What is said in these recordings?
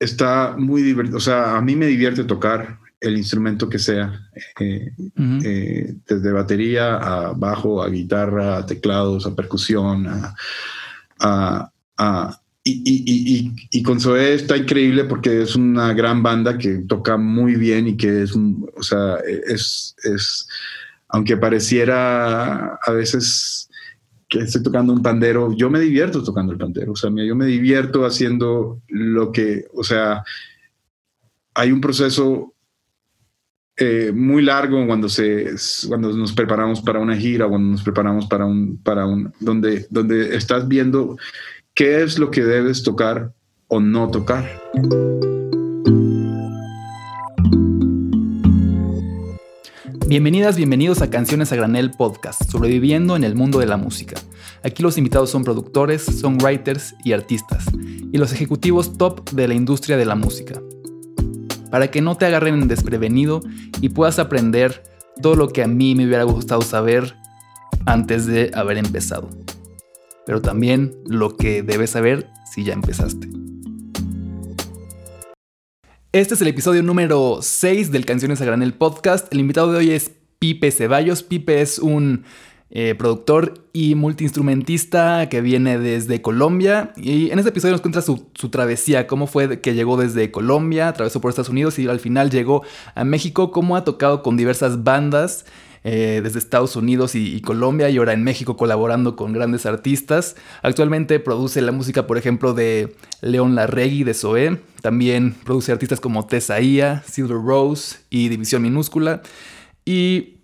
está muy divertido. O sea, a mí me divierte tocar el instrumento que sea, eh, eh, desde batería a bajo, a guitarra, a teclados, a percusión, a, y, con Zoé está increíble porque es una gran banda que toca muy bien y que es, o sea, es, es, aunque pareciera a veces que estoy tocando un pandero, yo me divierto tocando el pandero, o sea, yo me divierto haciendo lo que, o sea, hay un proceso eh, muy largo cuando, se, cuando nos preparamos para una gira, cuando nos preparamos para un, para un, donde, donde estás viendo qué es lo que debes tocar o no tocar. Bienvenidas, bienvenidos a Canciones a Granel Podcast, sobreviviendo en el mundo de la música. Aquí los invitados son productores, songwriters y artistas, y los ejecutivos top de la industria de la música para que no te agarren desprevenido y puedas aprender todo lo que a mí me hubiera gustado saber antes de haber empezado. Pero también lo que debes saber si ya empezaste. Este es el episodio número 6 del Canciones a Granel podcast. El invitado de hoy es Pipe Ceballos. Pipe es un eh, productor y multiinstrumentista que viene desde Colombia. Y en este episodio nos cuenta su, travesía, cómo fue que llegó desde Colombia, atravesó por Estados Unidos y al final llegó a México, cómo ha tocado con diversas bandas. Eh, desde Estados Unidos y, Colombia y ahora en México colaborando con grandes artistas. Actualmente produce la música, por ejemplo, de León Larregui de Zoé. También produce artistas como Tesaía, Silver Rose y División Minúscula. Y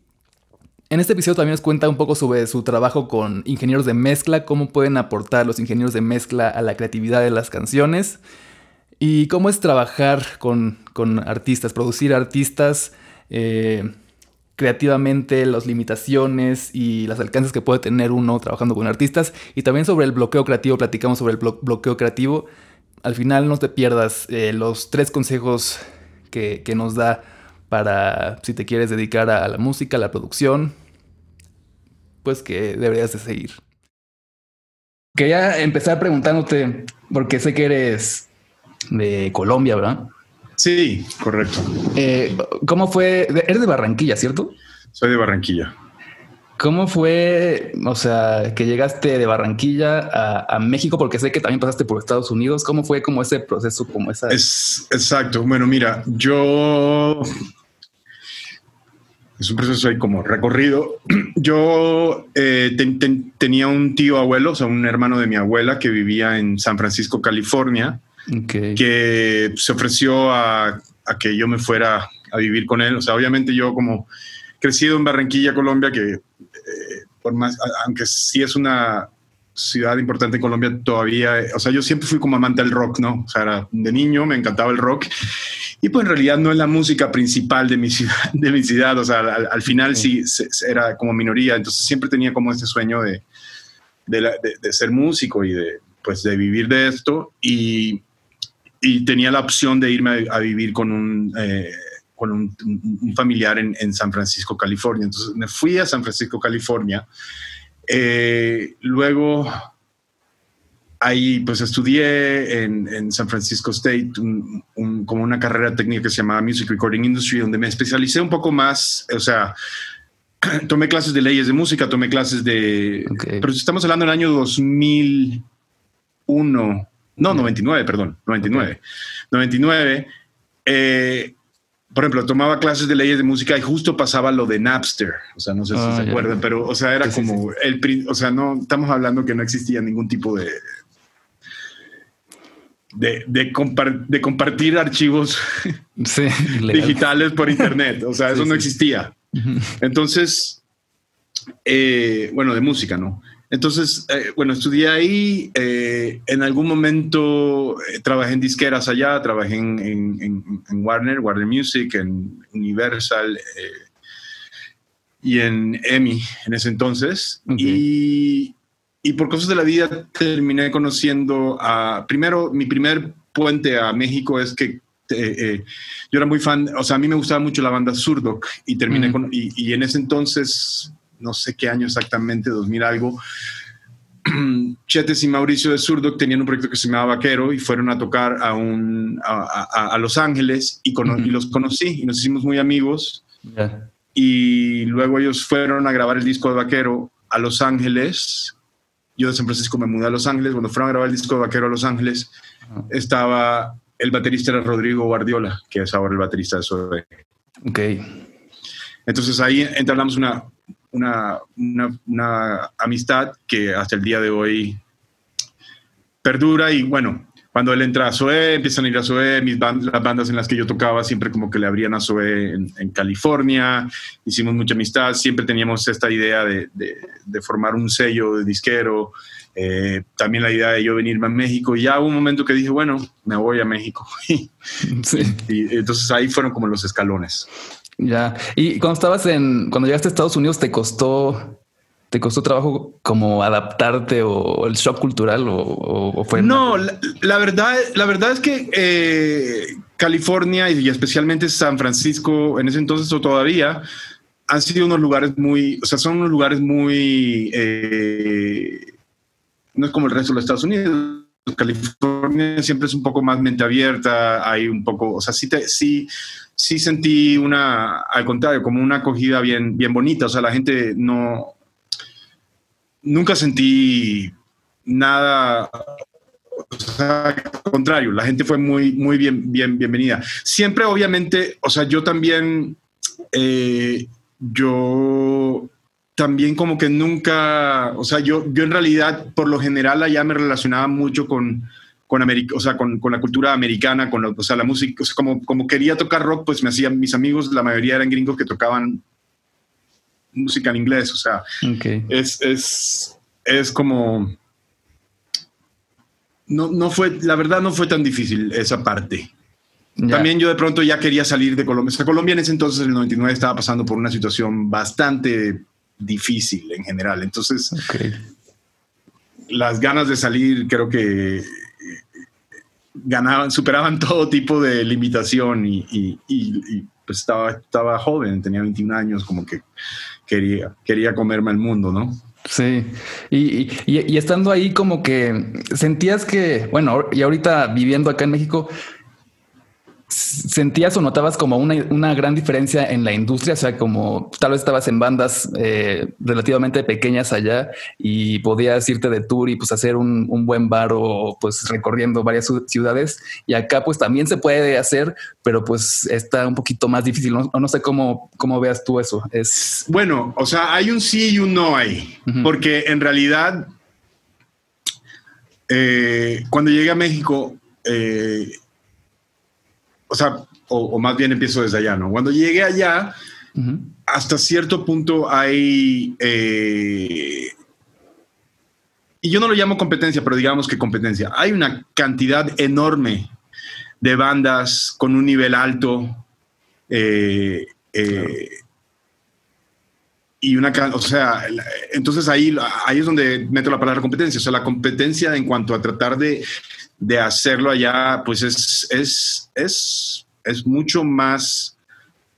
en este episodio también nos cuenta un poco sobre su trabajo con ingenieros de mezcla, cómo pueden aportar los ingenieros de mezcla a la creatividad de las canciones y cómo es trabajar con, artistas, producir artistas eh, creativamente, las limitaciones y las alcances que puede tener uno trabajando con artistas y también sobre el bloqueo creativo, platicamos sobre el bloqueo creativo. Al final no te pierdas eh, los tres consejos que, que nos da para si te quieres dedicar a, la música, a la producción, pues que deberías de seguir. Quería empezar preguntándote, porque sé que eres de Colombia, ¿verdad? Sí, correcto. Eh, ¿Cómo fue? Eres de Barranquilla, ¿cierto? Soy de Barranquilla. ¿Cómo fue, o sea, que llegaste de Barranquilla a, México? Porque sé que también pasaste por Estados Unidos. ¿Cómo fue como ese proceso, como esa? Es exacto. Bueno, mira, yo es un proceso ahí como recorrido. Yo eh, tenía un tío abuelo, o sea, un hermano de mi abuela que vivía en San Francisco, California, que se ofreció a, a, que yo me fuera a vivir con él. O sea, obviamente yo como crecido en Barranquilla, Colombia, que eh, por más, aunque sí es una ciudad importante en Colombia todavía, o sea, yo siempre fui como amante del rock, ¿no? O sea, de niño me encantaba el rock. Y pues en realidad no es la música principal de mi ciudad, de mi ciudad. O sea, al, final sí, era como minoría, entonces siempre tenía como este sueño de, de, ser músico y de, pues, de vivir de esto. Y, y tenía la opción de irme a, vivir con un... Eh, con un, familiar en, en, San Francisco, California. Entonces me fui a San Francisco, California. Eh, luego ahí pues estudié en, San Francisco State como una carrera técnica que se llamaba Music Recording Industry, donde me especialicé un poco más, o sea, tomé clases de leyes de música, tomé clases de... Pero estamos hablando del año 2001, no, 99, perdón, 99. 99. Eh, por ejemplo, tomaba clases de leyes de música y justo pasaba lo de Napster. O sea, no sé si ah, se acuerdan, pero, o sea, era como el, o sea, no, estamos hablando que no existía ningún tipo de, de, de, compartir archivos digitales por internet. O sea, eso no existía. Entonces, eh, bueno, de música, ¿no? Entonces, eh, bueno, estudié ahí. Eh, en algún momento trabajé en disqueras allá, trabajé en, Warner, Warner Music, en Universal y en EMI en ese entonces. Y, y por cosas de la vida terminé conociendo a, primero, mi primer puente a México es que eh, eh, yo era muy fan, o sea, a mí me gustaba mucho la banda Surdoc y terminé con, y, en ese entonces, no sé qué año exactamente, 2000 algo, Chetes y Mauricio de Zurdo tenían un proyecto que se llamaba Vaquero y fueron a tocar a, un, a, Los Ángeles y, los conocí y nos hicimos muy amigos. Y luego ellos fueron a grabar el disco de Vaquero a Los Ángeles. Yo de San Francisco me mudé a Los Ángeles. Cuando fueron a grabar el disco de Vaquero a Los Ángeles, estaba el baterista era Rodrigo Guardiola, que es ahora el baterista de Sobe. Ok. Entonces ahí entablamos una, una, una, amistad que hasta el día de hoy perdura y bueno, cuando él entra a Zoe, empiezan a ir a Zoe, mis las bandas en las que yo tocaba siempre como que le abrían a Zoe en, California, hicimos mucha amistad, siempre teníamos esta idea de, de, formar un sello de disquero, eh, también la idea de yo venirme a México, y ya hubo un momento que dije, bueno, me voy a México. sí. y entonces ahí fueron como los escalones. Ya. Y cuando estabas en, cuando llegaste a Estados Unidos, ¿te costó, te costó trabajo como adaptarte o el shock cultural o, fue? No, la, verdad, la verdad es que eh, California y especialmente San Francisco en ese entonces o todavía han sido unos lugares muy, o sea, son unos lugares muy, eh, no es como el resto de los Estados Unidos. California siempre es un poco más mente abierta, hay un poco, o sea, sí, te, sí sí sentí una, al contrario, como una acogida bien, bien bonita. O sea, la gente no, nunca sentí nada, o sea, al contrario, la gente fue muy, muy bien, bien, bienvenida. Siempre, obviamente, o sea, yo también, eh, yo también como que nunca, o sea, yo, yo en realidad, por lo general, allá me relacionaba mucho con, con, o sea, con, con, la cultura americana, con o sea, la música, como, como quería tocar rock, pues me hacían, mis amigos, la mayoría eran gringos que tocaban música en inglés, o sea, es, es, es como... No, no fue, la verdad no fue tan difícil esa parte. También yo de pronto ya quería salir de Colombia. O sea, Colombia en ese entonces, en el 99, estaba pasando por una situación bastante difícil en general. Entonces, las ganas de salir creo que ganaban, superaban todo tipo de limitación y, pues estaba, estaba joven, tenía 21 años, como que quería, quería comerme el mundo, ¿no? Sí, y, y, estando ahí como que sentías que, bueno, y ahorita viviendo acá en México, ¿Sentías o notabas como una, gran diferencia en la industria? O sea, como tal vez estabas en bandas eh, relativamente pequeñas allá y podías irte de tour y pues hacer un, buen bar o pues recorriendo varias ciudades. Y acá pues también se puede hacer, pero pues está un poquito más difícil. No, no sé cómo, cómo veas tú eso. Es... Bueno, o sea, hay un sí y un no ahí, porque en realidad eh, cuando llegué a México... Eh, sea, o, más bien empiezo desde allá, ¿no? Cuando llegué allá, hasta cierto punto hay... Eh, y yo no lo llamo competencia, pero digamos que competencia. Hay una cantidad enorme de bandas con un nivel alto. Eh, eh, y una, o sea, entonces ahí, ahí es donde meto la palabra competencia. O sea, la competencia en cuanto a tratar de de hacerlo allá, pues es, es, es, es mucho más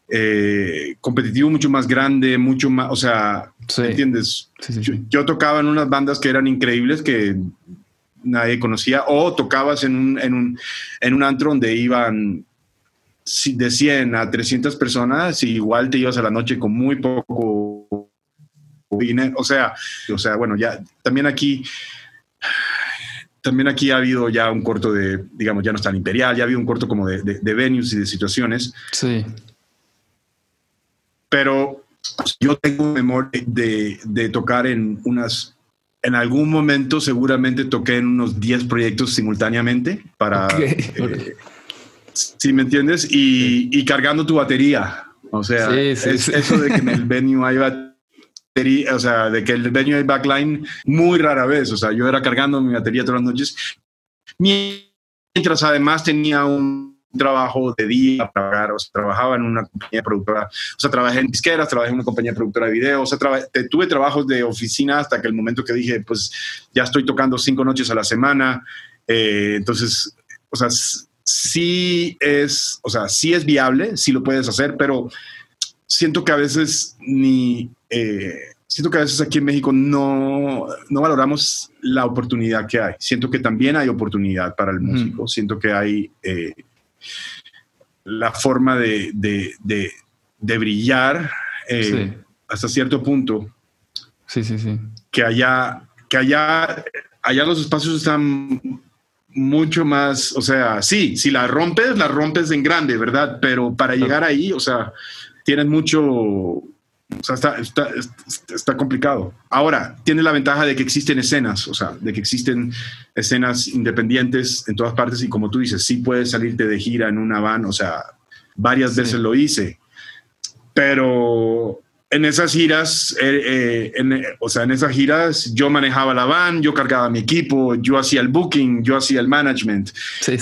eh, competitivo, mucho más grande, mucho más, o sea, ¿entiendes? yo, tocaba en unas bandas que eran increíbles que nadie conocía, o tocabas en un, en un, en un antro donde iban de 100 a 300 personas y igual te ibas a la noche con muy poco dinero, o sea, o sea, bueno, ya también aquí también aquí ha habido ya un corto de, digamos, ya no está en Imperial, ya ha habido un corto como de, de, venues y de situaciones. Sí. Pero yo tengo memoria de, de, tocar en unas, en algún momento seguramente toqué en unos 10 proyectos simultáneamente para, eh, si me entiendes, y, y, cargando tu batería. O sea, eso de que en el venue hay o sea, de que el venue del backline muy rara vez, o sea, yo era cargando mi batería todas las noches, mientras además tenía un trabajo de día para pagar, o sea, trabajaba en una compañía productora, o sea, trabajé en disqueras, trabajé en una compañía productora de video, o sea, tuve trabajos de oficina hasta que el momento que dije, pues ya estoy tocando cinco noches a la semana, eh, entonces, o sea, sí es, o sea, sí es viable, sí lo puedes hacer, pero siento que a veces ni, eh, siento que a veces aquí en México no, no valoramos la oportunidad que hay. Siento que también hay oportunidad para el músico. Siento que hay eh, la forma de, de, de, brillar eh, hasta cierto punto. Sí, sí, sí. Que allá, que allá, allá los espacios están mucho más, o sea, sí, si la rompes, la rompes en grande, ¿verdad? Pero para llegar ahí, o sea, tienes mucho, o sea, está, está, está, complicado. Ahora, tiene la ventaja de que existen escenas, o sea, de que existen escenas independientes en todas partes y como tú dices, sí puedes salirte de gira en una van, o sea, varias veces lo hice, pero en esas giras, eh, eh, o sea, en esas giras yo manejaba la van, yo cargaba mi equipo, yo hacía el booking, yo hacía el management,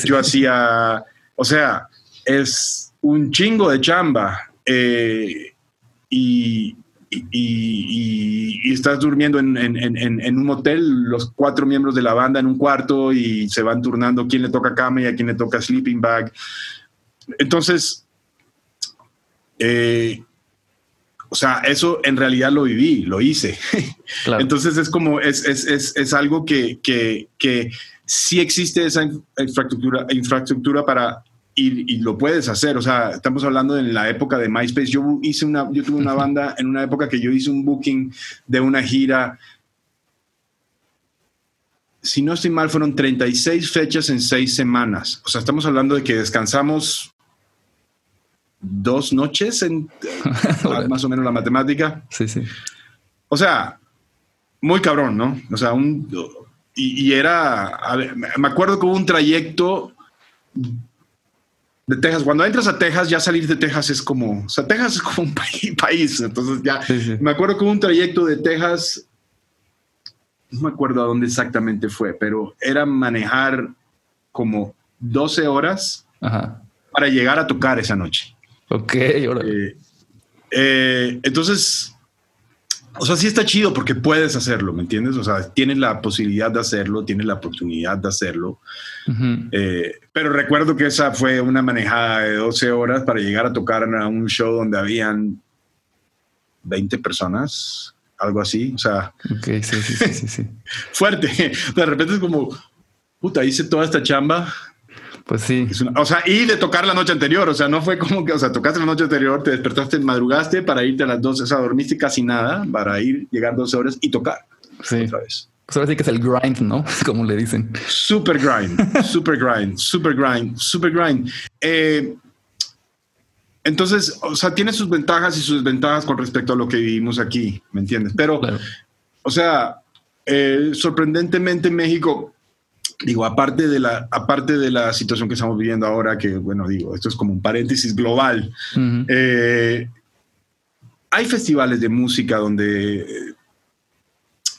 yo hacía, o sea, es un chingo de chamba. Eh, y, y, estás durmiendo en, en, un hotel, los cuatro miembros de la banda en un cuarto y se van turnando quién le toca cama y a quién le toca sleeping bag. Entonces, eh, o sea, eso en realidad lo viví, lo hice. Entonces es como, es, es, es, es algo que, que, que, sí existe esa infraestructura, infraestructura para y, lo puedes hacer. O sea, estamos hablando de la época de MySpace. Yo hice una, yo tuve una banda en una época que yo hice un booking de una gira. Si no estoy mal, fueron 36 fechas en seis semanas. O sea, estamos hablando de que descansamos dos noches en más o menos la matemática. Sí, sí. O sea, muy cabrón, ¿no? O sea, un, y, era, me acuerdo que hubo un trayecto de Texas. Cuando entras a Texas, ya salir de Texas es como, o sea, Texas es como un país, entonces ya, me acuerdo que hubo un trayecto de Texas, no me acuerdo a dónde exactamente fue, pero era manejar como 12 horas para llegar a tocar esa noche. Ok, eh, eh, entonces, o sea, sí está chido porque puedes hacerlo, ¿me entiendes? O sea, tienes la posibilidad de hacerlo, tienes la oportunidad de hacerlo. Eh, pero recuerdo que esa fue una manejada de 12 horas para llegar a tocar a un show donde habían 20 personas, algo así. O sea, sí, sí, sí, sí, sí. fuerte. De repente es como, puta, hice toda esta chamba pues sí. o sea, y de tocar la noche anterior, o sea, no fue como que, o sea, tocaste la noche anterior, te despertaste, madrugaste para irte a las 12, o sea, dormiste casi nada para ir, llegar 12 horas y tocar. Sí. Otra vez. Pues ahora sí que es el grind, ¿no? Como le dicen. Super grind, super grind, super grind, super grind. Eh, entonces, o sea, tiene sus ventajas y sus desventajas con respecto a lo que vivimos aquí, ¿me entiendes? Pero, o sea, eh, sorprendentemente México digo, aparte de, la, aparte de la situación que estamos viviendo ahora, que bueno, digo, esto es como un paréntesis global, eh, hay festivales de música donde,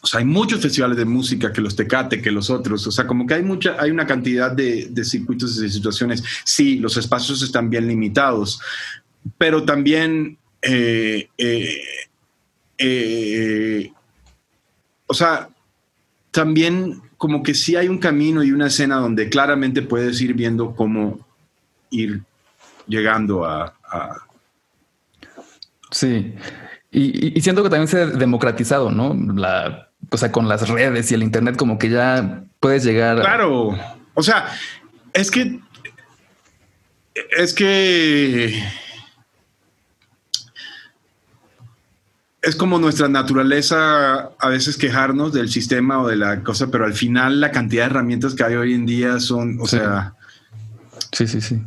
o sea, hay muchos festivales de música que los Tecate, que los otros, o sea, como que hay mucha, hay una cantidad de, de circuitos y de situaciones, sí, los espacios están bien limitados, pero también, eh, eh, o sea, también como que sí hay un camino y una escena donde claramente puedes ir viendo cómo ir llegando a... Sí, y, siento que también se ha democratizado, ¿no? La, o sea, con las redes y el Internet como que ya puedes llegar... Claro, o sea, es que... Es que es como nuestra naturaleza a veces quejarnos del sistema o de la cosa, pero al final la cantidad de herramientas que hay hoy en día son, o sea... Sí, sí, sí.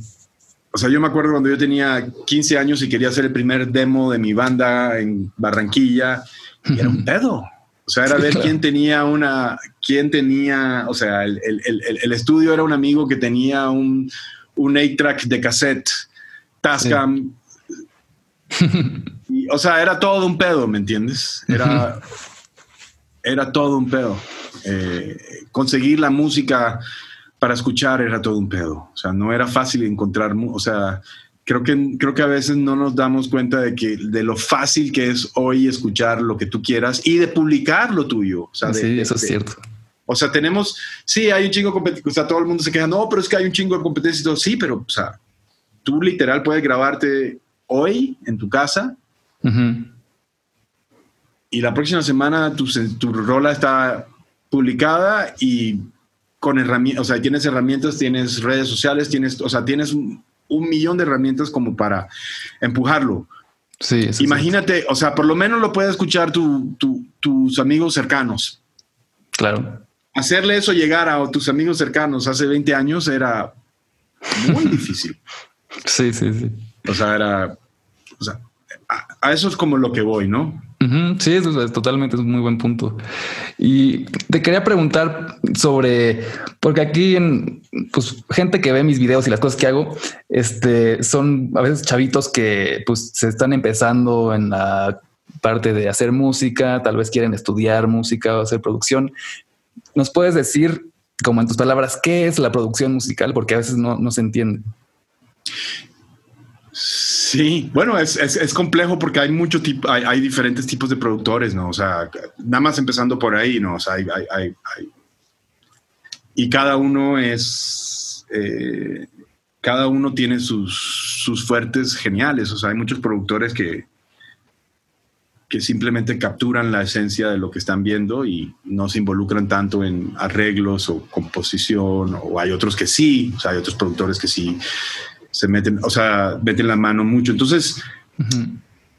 O sea, yo me acuerdo cuando yo tenía 15 años y quería hacer el primer demo de mi banda en Barranquilla, y era un pedo. O sea, era ver quién tenía una, quién tenía, o sea, el, estudio era un amigo que tenía un, un 8-track de cassette, Tascam, o sea, era todo un pedo, ¿me entiendes? Era, era todo un pedo. Eh, conseguir la música para escuchar era todo un pedo. O sea, no era fácil encontrar, o sea, creo que, creo que a veces no nos damos cuenta de, que, de lo fácil que es hoy escuchar lo que tú quieras y de publicar lo tuyo. O sea, sí, eso es cierto. O sea, tenemos, sí, hay un chingo de competencia, o sea, todo el mundo se queja, no, pero es que hay un chingo de competencia y todo, sí, pero, o sea, tú literal puedes grabarte hoy en tu casa y la próxima semana tu, tu rola está publicada y con herramientas, o sea, tienes herramientas, tienes redes sociales, tienes, o sea, tienes un, millón de herramientas como para empujarlo. Sí, Imagínate, o sea, por lo menos lo puede escuchar tus amigos cercanos. Claro. Hacerle eso llegar a tus amigos cercanos hace 20 años era muy difícil. Sí, sí, sí. O sea, era, o sea, a eso es como lo que voy, ¿no? Sí, eso es totalmente es un muy buen punto. Y te quería preguntar sobre, porque aquí en pues gente que ve mis videos y las cosas que hago, este son a veces chavitos que pues se están empezando en la parte de hacer música, tal vez quieren estudiar música o hacer producción. ¿Nos puedes decir, como en tus palabras, qué es la producción musical? Porque a veces no, no se entiende. Sí, bueno, es, es, complejo porque hay mucho tipo, hay, diferentes tipos de productores, ¿no? O sea, nada más empezando por ahí, ¿no? O sea, hay, hay, y cada uno es, eh, cada uno tiene sus, sus fuertes geniales, o sea, hay muchos productores que, que simplemente capturan la esencia de lo que están viendo y no se involucran tanto en arreglos o composición, o hay otros que sí, o sea, hay otros productores que sí se meten, o sea, meten la mano mucho. Entonces,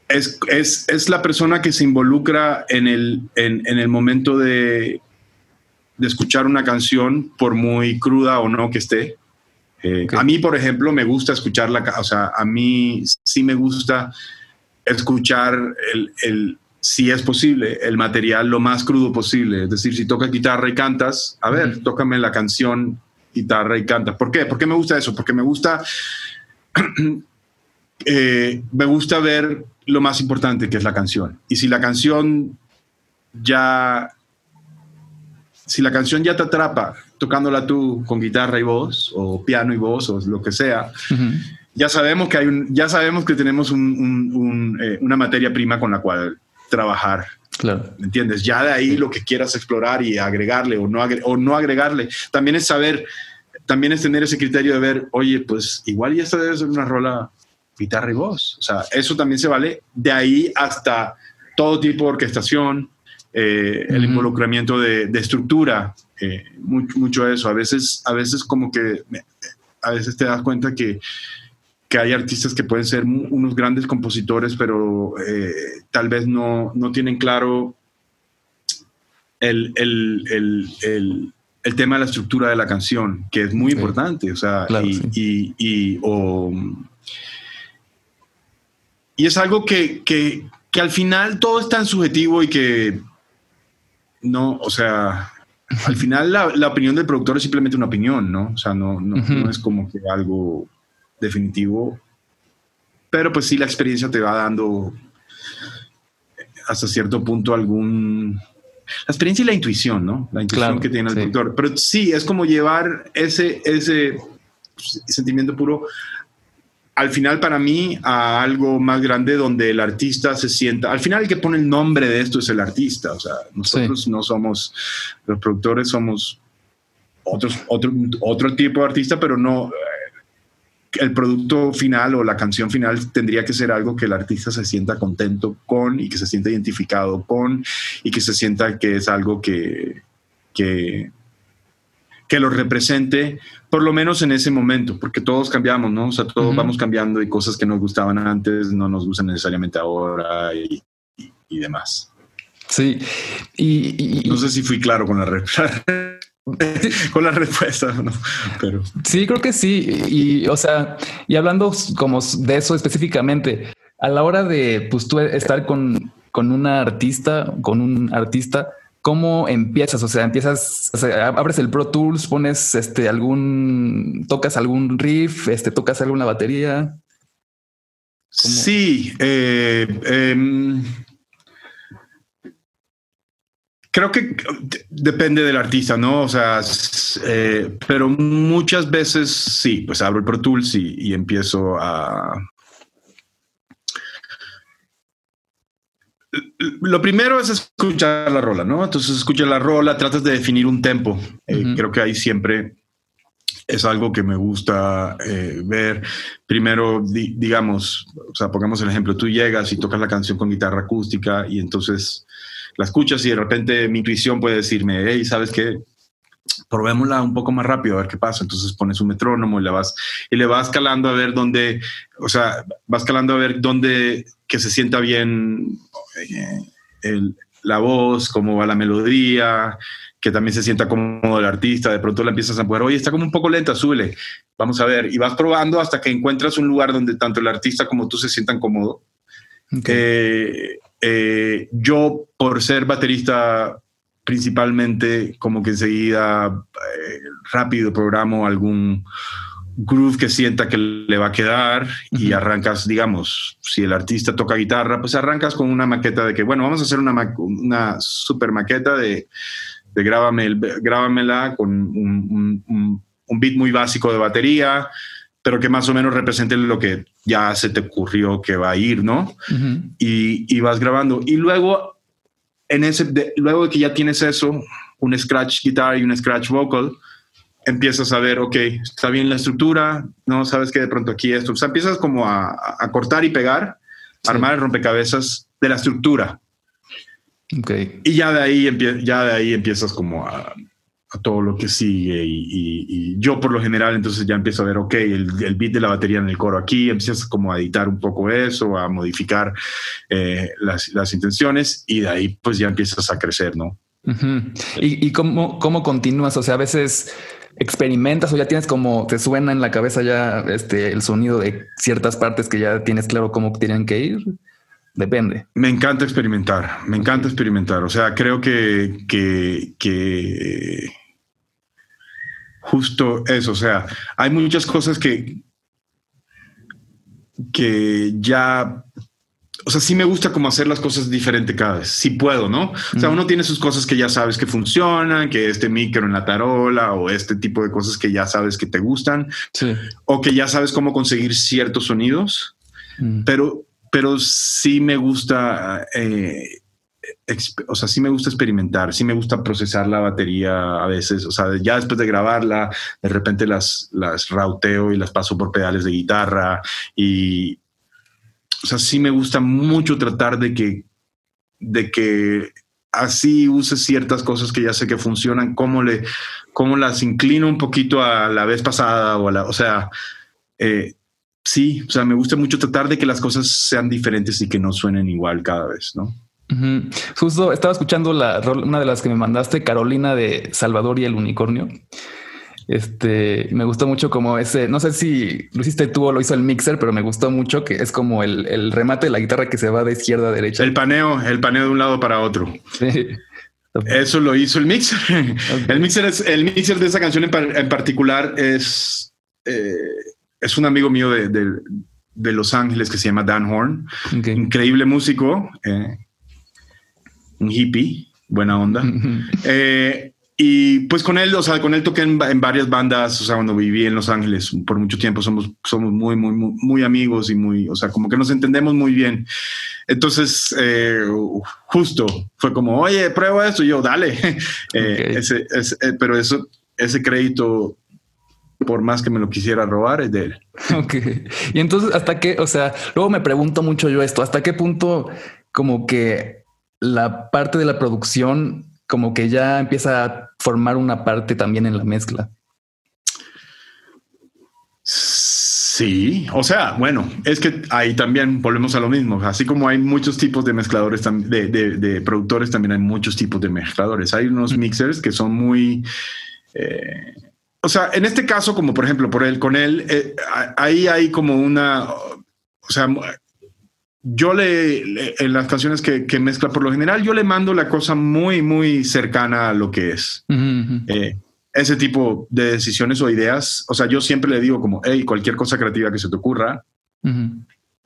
es, es, es, la persona que se involucra en el, en, en el momento de, de, escuchar una canción, por muy cruda o no que esté. Eh, a mí, por ejemplo, me gusta escuchar la, o sea, a mí sí me gusta escuchar el, el, si es posible, el material lo más crudo posible. Es decir, si tocas guitarra y cantas, a ver, tócame la canción guitarra y canta. ¿Por qué? ¿Por qué me gusta eso? Porque me gusta, eh, me gusta ver lo más importante que es la canción. Y si la canción ya, si la canción ya te atrapa tocándola tú con guitarra y voz o piano y voz o lo que sea, ya sabemos que hay un, ya sabemos que tenemos eh, una materia prima con la cual trabajar Claro. ¿Me entiendes? Ya de ahí lo que quieras explorar y agregarle o no, o no agregarle. También es saber, también es tener ese criterio de ver, oye, pues igual ya esta debe ser una rola guitarra y voz. O sea, eso también se vale. De ahí hasta todo tipo de orquestación, eh, el involucramiento de, estructura, eh, mucho, mucho eso. A veces, a veces como que, a veces te das cuenta que que hay artistas que pueden ser unos grandes compositores, pero eh, tal vez no, no, tienen claro el, el, el, el, tema de la estructura de la canción, que es muy importante. O sea, y, y, y, es algo que, que, que, al final todo es tan subjetivo y que no, o sea, al final la, la, opinión del productor es simplemente una opinión, ¿no? O sea, no, no, no es como que algo definitivo, pero pues sí la experiencia te va dando hasta cierto punto algún... La experiencia y la intuición, ¿no? La intuición que tiene el productor. Pero sí, es como llevar ese, ese sentimiento puro al final para mí a algo más grande donde el artista se sienta, al final el que pone el nombre de esto es el artista, o sea, nosotros no somos, los productores somos otros, otro, otro tipo de artista, pero no, el producto final o la canción final tendría que ser algo que el artista se sienta contento con y que se sienta identificado con y que se sienta que es algo que, que, que lo represente, por lo menos en ese momento, porque todos cambiamos, ¿no? O sea, todos vamos cambiando y cosas que nos gustaban antes no nos gustan necesariamente ahora y, y, demás. Sí, y, no sé si fui claro con la respuesta. con la respuesta, ¿no? Pero sí, creo que sí. Y, o sea, y hablando como de eso específicamente, a la hora de pues tú estar con, con una artista, con un artista, ¿cómo empiezas? O sea, empiezas, abres el Pro Tools, pones este algún, tocas algún riff, este, tocas alguna batería. Sí, eh, em, Creo que depende del artista, ¿no? O sea, eh, pero muchas veces sí, pues abro el Pro Tools y, empiezo a... Lo primero es escuchar la rola, ¿no? Entonces escuchas la rola, tratas de definir un tempo. Eh, creo que ahí siempre es algo que me gusta eh, ver. Primero, digamos, o sea, pongamos el ejemplo, tú llegas y tocas la canción con guitarra acústica y entonces la escuchas y de repente mi intuición puede decirme, hey, ¿sabes qué? probémosla un poco más rápido a ver qué pasa. Entonces pones un metrónomo y le vas y le vas calando a ver dónde, o sea, vas calando a ver dónde que se sienta bien eh, la voz, cómo va la melodía, que también se sienta cómodo el artista. De pronto la empiezas a poder, oye, está como un poco lenta, súbele. Vamos a ver. Y vas probando hasta que encuentras un lugar donde tanto el artista como tú se sientan cómodo. Eh, eh, yo, por ser baterista principalmente como que enseguida eh, rápido programo algún groove que sienta que le va a quedar y arrancas, digamos, si el artista toca guitarra, pues arrancas con una maqueta de que, bueno, vamos a hacer una, una super maqueta de, de grábame el, grábamela con un, un, beat muy básico de batería, pero que más o menos represente lo que ya se te ocurrió que va a ir, ¿no? y, y vas grabando. Y luego en ese, luego de que ya tienes eso, un scratch guitar y un scratch vocal, empiezas a ver, ok, está bien la estructura, no sabes que de pronto aquí esto, o sea, empiezas como a, cortar y pegar, armar el rompecabezas de la estructura. Okay. Y ya de ahí, ya de ahí empiezas como a, a todo lo que sigue y, yo por lo general entonces ya empiezo a ver, ok, el, el, beat de la batería en el coro aquí, empiezas como a editar un poco eso, a modificar eh, las, las, intenciones y de ahí pues ya empiezas a crecer, ¿no? ¿Y, y cómo, cómo continúas? O sea, a veces experimentas o ya tienes como te suena en la cabeza ya este el sonido de ciertas partes que ya tienes claro cómo tienen que ir. Depende. Me encanta experimentar, me encanta experimentar. O sea, creo que, que, que justo eso, o sea, hay muchas cosas que, que ya, o sea, sí me gusta como hacer las cosas diferente cada vez, si puedo, ¿no? O sea, uno tiene sus cosas que ya sabes que funcionan, que este micro en la tarola o este tipo de cosas que ya sabes que te gustan, o que ya sabes cómo conseguir ciertos sonidos, pero, pero sí me gusta eh, o sea, sí me gusta experimentar, sí me gusta procesar la batería a veces, o sea, ya después de grabarla, de repente las, las rauteo y las paso por pedales de guitarra y, o sea, sí me gusta mucho tratar de que, de que así use ciertas cosas que ya sé que funcionan, cómo, le, cómo las inclino un poquito a la vez pasada o a la, o sea, eh, sí, o sea, me gusta mucho tratar de que las cosas sean diferentes y que no suenen igual cada vez, ¿no? Justo estaba escuchando la, una de las que me mandaste, Carolina de Salvador y el Unicornio. Este me gustó mucho como ese, no sé si lo hiciste tú o lo hizo el mixer, pero me gustó mucho que es como el, remate de la guitarra que se va de izquierda a derecha. El paneo, el paneo de un lado para otro. Eso lo hizo el mixer. El mixer es el mixer de esa canción en, particular es, eh, es un amigo mío de, Los Ángeles que se llama Dan Horn. Increíble músico. Eh, un hippie, buena onda. Eh, y pues con él, o sea, con él toqué en, varias bandas, o sea, cuando viví en Los Ángeles por mucho tiempo, somos, somos muy, muy, muy, amigos y muy, o sea, como que nos entendemos muy bien. Entonces, eh, justo fue como, oye, prueba esto, y yo, dale. Eh, ese, pero eso, ese crédito por más que me lo quisiera robar, es de él. Ok. Y entonces, ¿hasta qué? O sea, luego me pregunto mucho yo esto, ¿hasta qué punto como que la parte de la producción como que ya empieza a formar una parte también en la mezcla. Sí, o sea, bueno, es que ahí también volvemos a lo mismo. Así como hay muchos tipos de mezcladores, de, de, productores, también hay muchos tipos de mezcladores. Hay unos mixers que son muy... Eh, o sea, en este caso, como por ejemplo, por él, con él, eh, ahí hay como una... O sea, yo le, en las canciones que, mezcla por lo general, yo le mando la cosa muy, muy cercana a lo que es. Eh, ese tipo de decisiones o ideas, o sea, yo siempre le digo como, hey, cualquier cosa creativa que se te ocurra,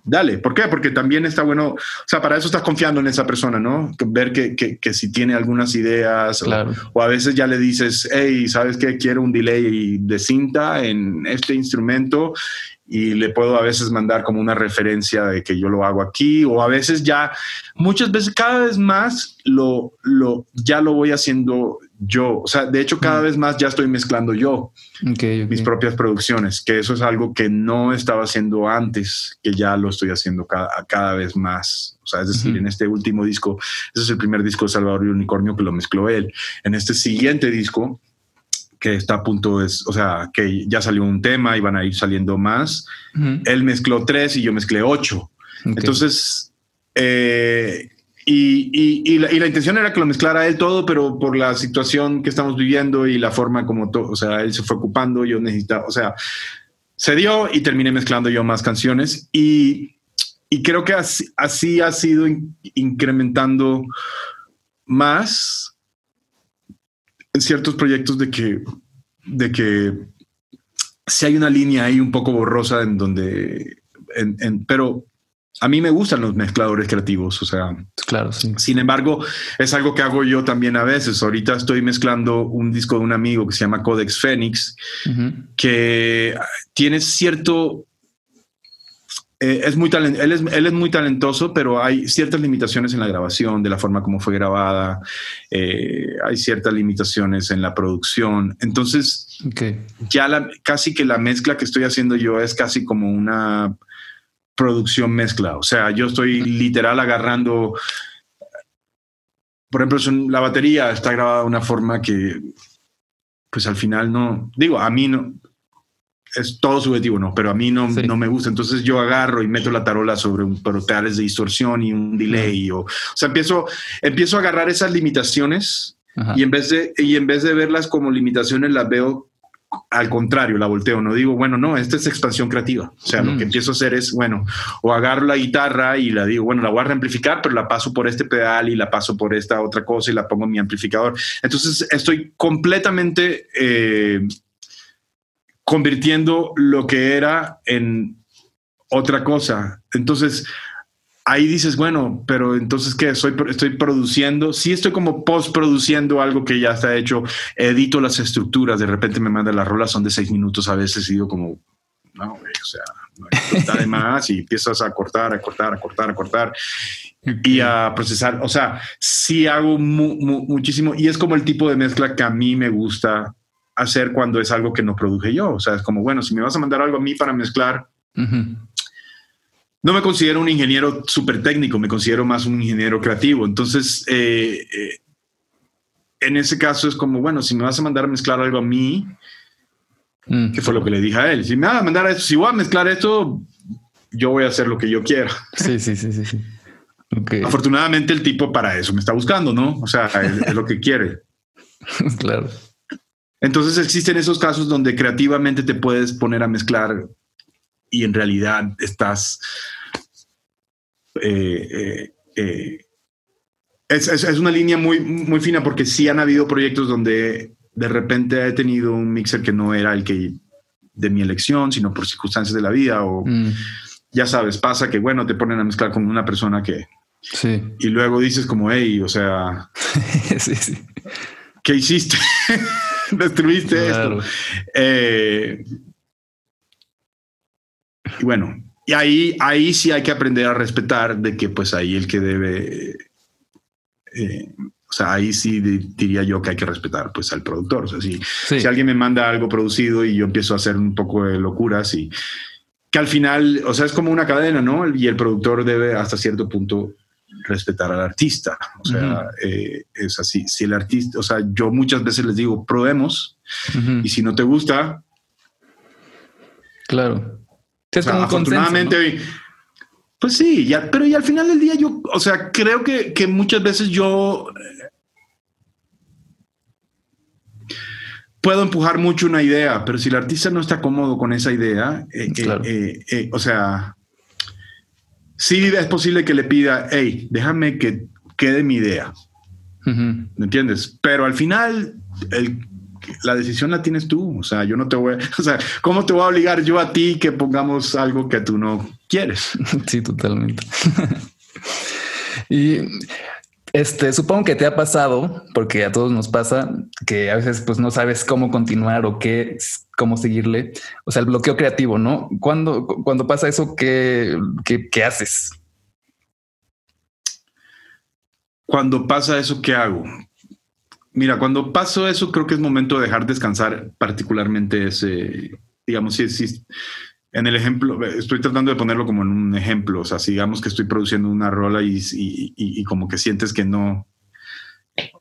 dale. ¿Por qué? Porque también está bueno, o sea, para eso estás confiando en esa persona, ¿no? Ver que, que, si tiene algunas ideas o, a veces ya le dices, hey, ¿sabes qué? Quiero un delay de cinta en este instrumento y le puedo a veces mandar como una referencia de que yo lo hago aquí o a veces ya muchas veces cada vez más lo, lo ya lo voy haciendo yo. O sea, de hecho, cada mm. vez más ya estoy mezclando yo mis propias producciones, que eso es algo que no estaba haciendo antes, que ya lo estoy haciendo cada, cada vez más. O sea, es decir, en este último disco, ese es el primer disco de Salvador y Unicornio que lo mezcló él. En este siguiente disco, que está a punto de, o sea, que ya salió un tema y van a ir saliendo más. Él mezcló tres y yo mezclé ocho. Entonces, eh, y, la, intención era que lo mezclara él todo, pero por la situación que estamos viviendo y la forma como todo, o sea, él se fue ocupando, yo necesitaba, o sea, se dio y terminé mezclando yo más canciones y, creo que así, así, ha sido incrementando más en ciertos proyectos de que, de que si hay una línea ahí un poco borrosa en donde, pero a mí me gustan los mezcladores creativos, o sea, claro, sí. Sin embargo, es algo que hago yo también a veces. Ahorita estoy mezclando un disco de un amigo que se llama Codex Phoenix, que tiene cierto eh, es muy él, es, él es muy talentoso, pero hay ciertas limitaciones en la grabación, de la forma como fue grabada, eh, hay ciertas limitaciones en la producción. Entonces, ya la, casi que la mezcla que estoy haciendo yo es casi como una producción mezcla. O sea, yo estoy literal agarrando, por ejemplo, la batería está grabada de una forma que, pues al final no, digo, a mí no, es todo subjetivo, no, pero a mí no, no me gusta. Entonces yo agarro y meto la tarola sobre un pedales de distorsión y un delay. O, o sea, empiezo, empiezo a agarrar esas limitaciones y en, vez de, y en vez de verlas como limitaciones, las veo al contrario, la volteo, no digo, bueno, no, esta es expansión creativa. O sea, lo que mm. empiezo a hacer es, bueno, o agarro la guitarra y la digo, bueno, la voy a reamplificar, pero la paso por este pedal y la paso por esta otra cosa y la pongo en mi amplificador. Entonces estoy completamente eh, convirtiendo lo que era en otra cosa. Entonces, ahí dices, bueno, pero entonces qué, Soy, estoy produciendo, sí estoy como post produciendo algo que ya está hecho, edito las estructuras, de repente me manda las rolas, son de seis minutos a veces y digo como, no, o sea, no más y empiezas a cortar, a cortar, a cortar, a cortar y a procesar. O sea, sí hago muchísimo y es como el tipo de mezcla que a mí me gusta hacer cuando es algo que no produje yo. O sea, es como, bueno, si me vas a mandar algo a mí para mezclar, no me considero un ingeniero súper técnico, me considero más un ingeniero creativo. Entonces, eh, eh, en ese caso es como, bueno, si me vas a mandar a mezclar algo a mí, mm. que fue lo que le dije a él, si me vas a mandar esto, si voy a mezclar esto, yo voy a hacer lo que yo quiera. Sí, sí, sí, sí. Afortunadamente el tipo para eso me está buscando, ¿no? O sea, es, lo que quiere. claro. Entonces existen esos casos donde creativamente te puedes poner a mezclar y en realidad estás eh, eh, eh, es, una línea muy, muy fina porque sí han habido proyectos donde de repente he tenido un mixer que no era el que de mi elección, sino por circunstancias de la vida o mm. ya sabes, pasa que bueno, te ponen a mezclar con una persona que... Sí. Y luego dices como, hey, o sea... ¿Qué hiciste? Destruiste esto. y bueno, y ahí, ahí sí hay que aprender a respetar de que pues ahí el que debe, eh, o sea, ahí sí diría yo que hay que respetar pues al productor. O sea, si, si alguien me manda algo producido y yo empiezo a hacer un poco de locuras y que al final, o sea, es como una cadena, ¿no? Y el productor debe hasta cierto punto respetar al artista. O sea, eh, es así. Si el artista, o sea, yo muchas veces les digo, probemos y si no te gusta. Claro afortunadamente, pues sí, ya, pero y al final del día yo, o sea, creo que, muchas veces yo eh, puedo empujar mucho una idea, pero si el artista no está cómodo con esa idea, eh, eh, o sea, sí es posible que le pida, hey, déjame que quede mi idea. ¿Me entiendes? Pero al final, el, la decisión la tienes tú. O sea, yo no te voy, o sea, ¿cómo te voy a obligar yo a ti que pongamos algo que tú no quieres? Sí, totalmente. y este, supongo que te ha pasado, porque a todos nos pasa, que a veces pues no sabes cómo continuar o qué, cómo seguirle. O sea, el bloqueo creativo, ¿no? Cuando, cuando pasa eso, ¿qué, qué, qué haces? Cuando pasa eso, ¿qué hago? Mira, cuando paso eso, creo que es momento de dejar descansar particularmente ese, digamos, si, si en el ejemplo, estoy tratando de ponerlo como en un ejemplo, o sea, si digamos que estoy produciendo una rola y, y, y, como que sientes que no,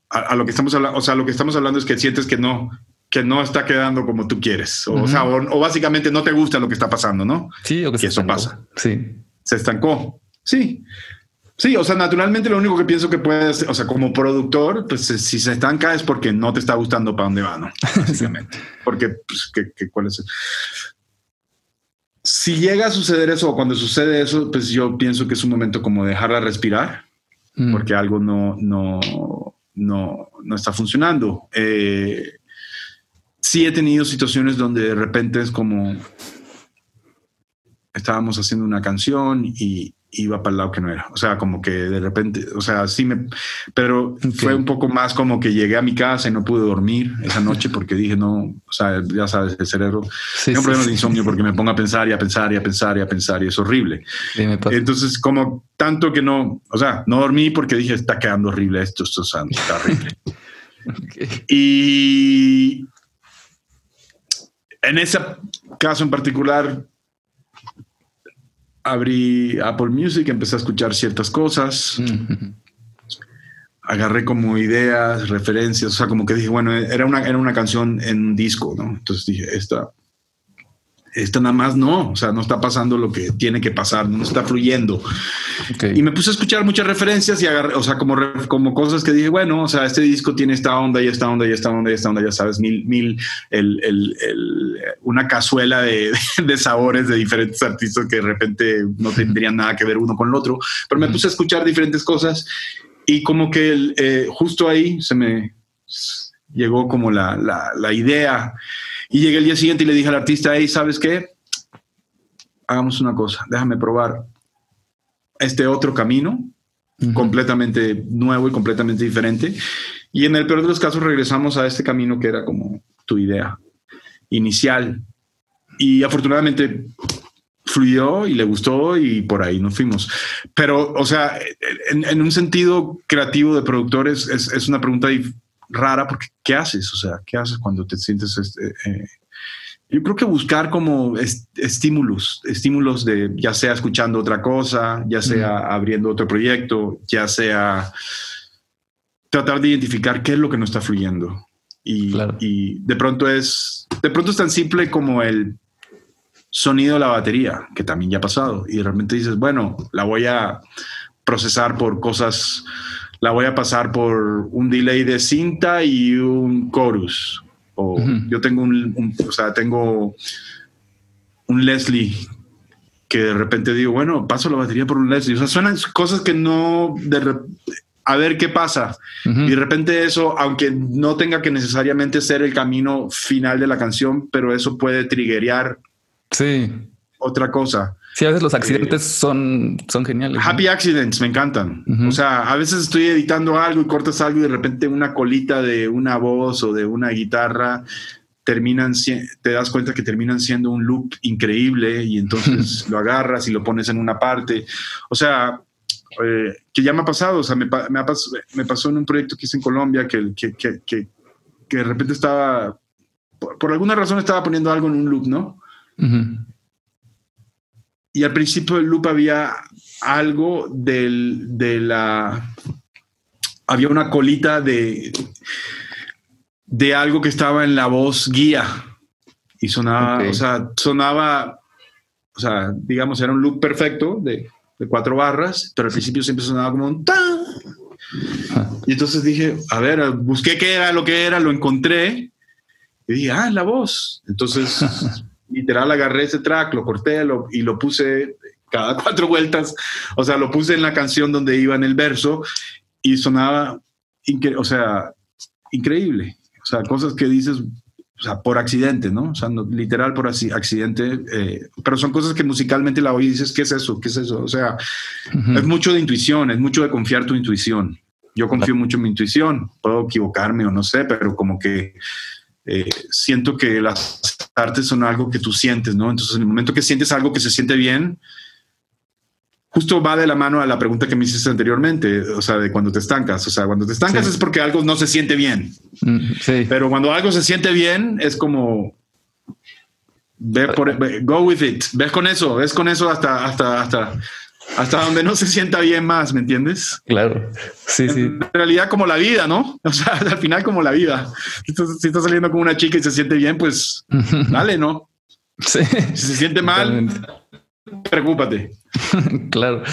a, lo que estamos hablando, o sea, lo que estamos hablando es que sientes que no, que no está quedando como tú quieres, o, sea, o, básicamente no te gusta lo que está pasando, ¿no? Sí, o que, eso pasa. Sí. Se estancó. Sí. Sí, o sea, naturalmente lo único que pienso que puedes, o sea, como productor, pues eh, si se estanca es porque no te está gustando para dónde va, ¿no? Básicamente. porque, pues, ¿qué, cuál es? Si llega a suceder eso o cuando sucede eso, pues yo pienso que es un momento como dejarla respirar, mm. porque algo no, no, no, no está funcionando. Eh, sí he tenido situaciones donde de repente es como estábamos haciendo una canción y, iba para el lado que no era. O sea, como que de repente, o sea, sí me, pero fue un poco más como que llegué a mi casa y no pude dormir esa noche porque dije, no, o sea, ya sabes, el cerebro sí, tengo problemas de insomnio porque me pongo a pensar y a pensar y a pensar y a pensar y es horrible. Entonces, como tanto que no, o sea, no dormí porque dije, está quedando horrible esto, esto está horrible. Y en ese caso en particular, abrí Apple Music, empecé a escuchar ciertas cosas. Agarré como ideas, referencias, o sea, como que dije, bueno, era una, era una canción en un disco, ¿no? Entonces dije, esta, esta nada más no, o sea, no está pasando lo que tiene que pasar, no está fluyendo. Y me puse a escuchar muchas referencias y agarré, o sea, como, como cosas que dije, bueno, o sea, este disco tiene esta onda y esta onda y esta onda y esta onda, ya sabes, mil, mil, el, el, el, una cazuela de, de, sabores de diferentes artistas que de repente no tendrían nada que ver uno con el otro, pero me puse a escuchar diferentes cosas y como que eh, justo ahí se me llegó como la, la, la idea y llegué el día siguiente y le dije al artista, hey, ¿sabes qué? Hagamos una cosa, déjame probar este otro camino, completamente nuevo y completamente diferente. Y en el peor de los casos regresamos a este camino que era como tu idea inicial. Y afortunadamente fluyó y le gustó y por ahí nos fuimos. Pero, o sea, en, un sentido creativo de productores es, es una pregunta rara porque ¿qué haces? O sea, ¿qué haces cuando te sientes... Este, eh, yo creo que buscar como estímulos, estímulos de ya sea escuchando otra cosa, ya sea abriendo otro proyecto, ya sea tratar de identificar qué es lo que no está fluyendo. Y, y, de pronto es, de pronto es tan simple como el sonido de la batería, que también ya ha pasado. Y de repente dices, bueno, la voy a procesar por cosas la voy a pasar por un delay de cinta y un chorus. O yo tengo un, o sea, tengo un Leslie que de repente digo, bueno, paso la batería por un Leslie. O sea, suenan cosas que no, de a ver qué pasa. Y de repente eso, aunque no tenga que necesariamente ser el camino final de la canción, pero eso puede triggerear sí. otra cosa. Sí, a veces los accidentes son, son geniales. Happy accidents me encantan. O sea, a veces estoy editando algo y cortas algo y de repente una colita de una voz o de una guitarra terminan, te das cuenta que terminan siendo un loop increíble y entonces lo agarras y lo pones en una parte. O sea, eh, que ya me ha pasado, o sea, me, me, pasó en un proyecto que hice en Colombia que, que, que, que, de repente estaba, por, alguna razón estaba poniendo algo en un loop, ¿no? Y al principio del loop había algo del, de la... Había una colita de, de algo que estaba en la voz guía y sonaba, o sea, sonaba, o sea, digamos, era un loop perfecto de, de cuatro barras, pero al principio siempre sonaba como un tan. Y entonces dije, a ver, busqué qué era lo que era, lo encontré y dije, ah, es la voz. Entonces literal agarré ese track, lo corté y lo puse cada cuatro vueltas, o sea, lo puse en la canción donde iba en el verso y sonaba, o sea, increíble. O sea, cosas que dices, o sea, por accidente, ¿no? O sea, literal por así, accidente, eh, pero son cosas que musicalmente la oí y dices, ¿qué es eso? ¿Qué es eso? O sea, es mucho de intuición, es mucho de confiar tu intuición. Yo confío mucho en mi intuición, puedo equivocarme o no sé, pero como que eh, siento que las artes son algo que tú sientes, ¿no? Entonces, en el momento que sientes algo que se siente bien, justo va de la mano a la pregunta que me hiciste anteriormente, o sea, de cuando te estancas. O sea, cuando te estancas es porque algo no se siente bien. Mm, sí. Pero cuando algo se siente bien, es como ve por go with it. Ves con eso, ves con eso hasta, hasta, hasta, hasta donde no se sienta bien más, ¿me entiendes? Claro. Sí, sí. En realidad, como la vida, ¿no? O sea, al final, como la vida. Si estás, saliendo con una chica y se siente bien, pues dale, ¿no? Sí. Si se siente mal, preocúpate. claro.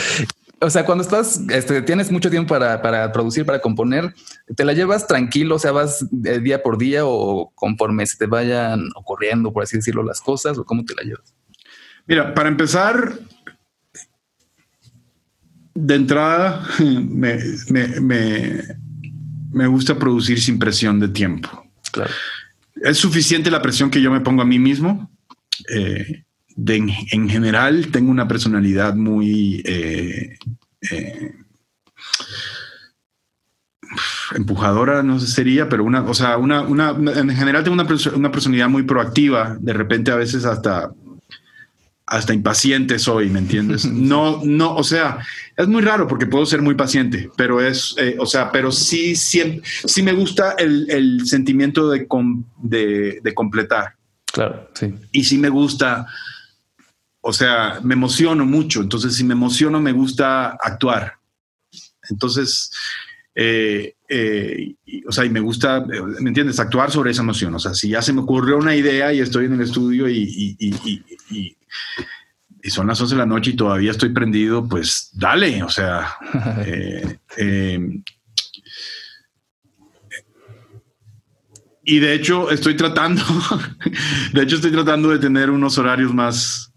O sea, cuando estás, este, tienes mucho tiempo para, producir, para componer, ¿te la llevas tranquilo? O sea, vas eh, día por día o conforme se te vayan ocurriendo, por así decirlo, las cosas, o cómo te la llevas? Mira, para empezar, de entrada, me, me, gusta producir sin presión de tiempo. Claro. Es suficiente la presión que yo me pongo a mí mismo. Eh, en general tengo una personalidad muy eh, eh, empujadora, no sé sería, pero una, o sea, una, una, en general tengo una, una, personalidad muy proactiva, de repente a veces hasta hasta impaciente soy, ¿me entiendes? No, no, o sea, es muy raro porque puedo ser muy paciente, pero es, eh, o sea, pero sí, sí, sí me gusta el, el sentimiento de, de, de, completar. Claro, sí. Y sí me gusta o sea, me emociono mucho. Entonces, si me emociono, me gusta actuar. Entonces, eh, eh, o sea, y me gusta, ¿me entiendes? Actuar sobre esa emoción. O sea, si ya se me ocurrió una idea y estoy en el estudio y, y, son las 11 de la noche y todavía estoy prendido, pues dale. O sea, eh, y de hecho estoy tratando, de hecho estoy tratando de tener unos horarios más,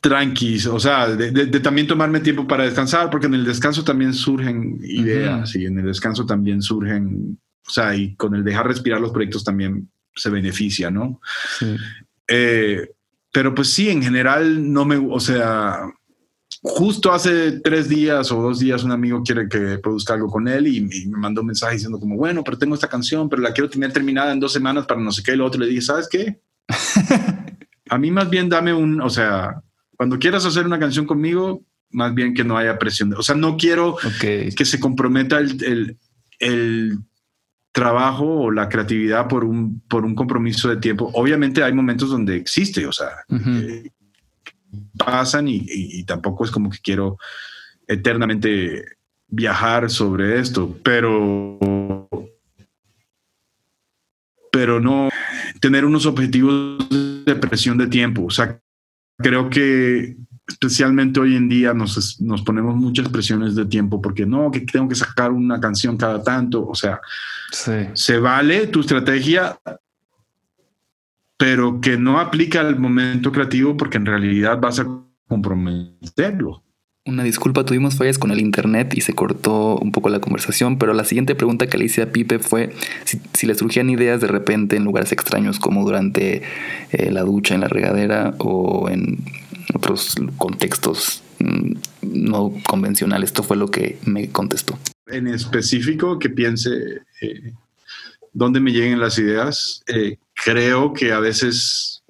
tranquis, o sea, de, también tomarme tiempo para descansar, porque en el descanso también surgen ideas y en el descanso también surgen, o sea, y con el dejar respirar los proyectos también se beneficia, ¿no? Eh, pero pues sí, en general no me, o sea, justo hace tres días o dos días un amigo quiere que produzca algo con él y, me mandó un mensaje diciendo como, bueno, pero tengo esta canción, pero la quiero tener terminada en dos semanas para no sé qué, y lo otro le dije, ¿sabes qué? a mí más bien dame un, o sea, cuando quieras hacer una canción conmigo, más bien que no haya presión. O sea, no quiero que se comprometa el, el, trabajo o la creatividad por un, por un compromiso de tiempo. Obviamente hay momentos donde existe, o sea, eh, pasan y, y, tampoco es como que quiero eternamente viajar sobre esto, pero pero no tener unos objetivos de presión de tiempo. O sea, creo que especialmente hoy en día nos, nos ponemos muchas presiones de tiempo porque no, que tengo que sacar una canción cada tanto. O sea, se vale tu estrategia, pero que no aplica al momento creativo porque en realidad vas a comprometerlo. Una disculpa, tuvimos fallas con el internet y se cortó un poco la conversación, pero la siguiente pregunta que le hice a Pipe fue si, le surgían ideas de repente en lugares extraños como durante eh, la ducha, en la regadera o en otros contextos mm, no convencionales. Esto fue lo que me contestó. En específico, que piense eh, dónde me lleguen las ideas. Eh, creo que a veces,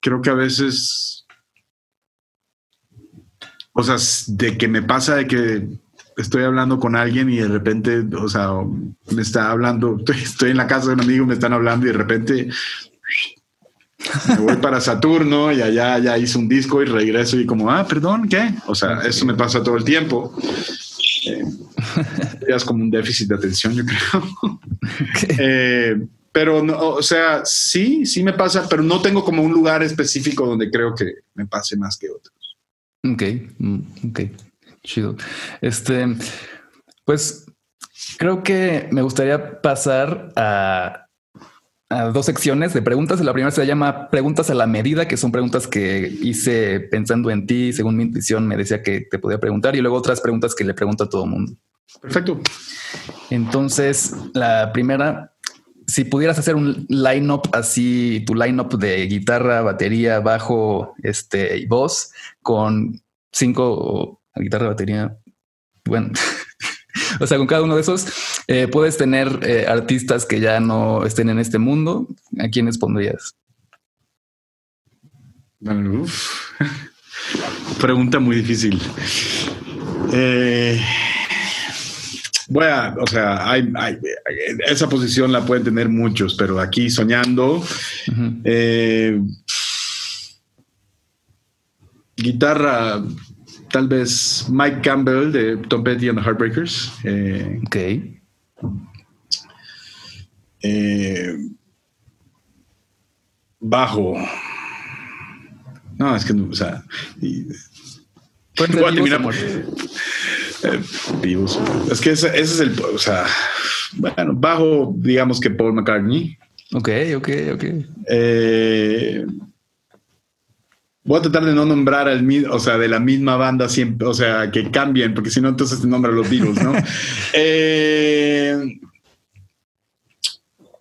creo que a veces o sea, de que me pasa de que estoy hablando con alguien y de repente, o sea, me está hablando, estoy, en la casa de un amigo, me están hablando y de repente me voy para Saturno y allá ya hice un disco y regreso y como, ah, perdón, ¿qué? O sea, eso me pasa todo el tiempo. Eh, es como un déficit de atención, yo creo. Eh, pero, no, o sea, sí, sí me pasa, pero no tengo como un lugar específico donde creo que me pase más que otro. Ok, mm, ok, chido. Este, pues creo que me gustaría pasar a, dos secciones de preguntas. La primera se llama Preguntas a la medida, que son preguntas que hice pensando en ti, según mi intuición me decía que te podía preguntar, y luego otras preguntas que le pregunto a todo el mundo. Perfecto. Entonces, la primera si pudieras hacer un line-up así, tu line-up de guitarra, batería, bajo, este, y voz, con cinco guitarra, batería, bueno, o sea, con cada uno de esos, eh, puedes tener eh, artistas que ya no estén en este mundo. ¿A quiénes pondrías? pregunta muy difícil. Eh, bueno, o sea, hay, esa posición la pueden tener muchos, pero aquí soñando, eh, guitarra, tal vez Mike Campbell de Tom Petty and the Heartbreakers. Eh, ok. Eh, bajo. No, es que no, o sea. Y, eh, vivos. Es que ese, es el, o sea, bueno, bajo, digamos que Paul McCartney. Ok, ok, ok. Eh, voy a tratar de no nombrar al mismo, o sea, de la misma banda siempre, o sea, que cambien, porque si no, entonces te nombran los Beatles, ¿no? Eh,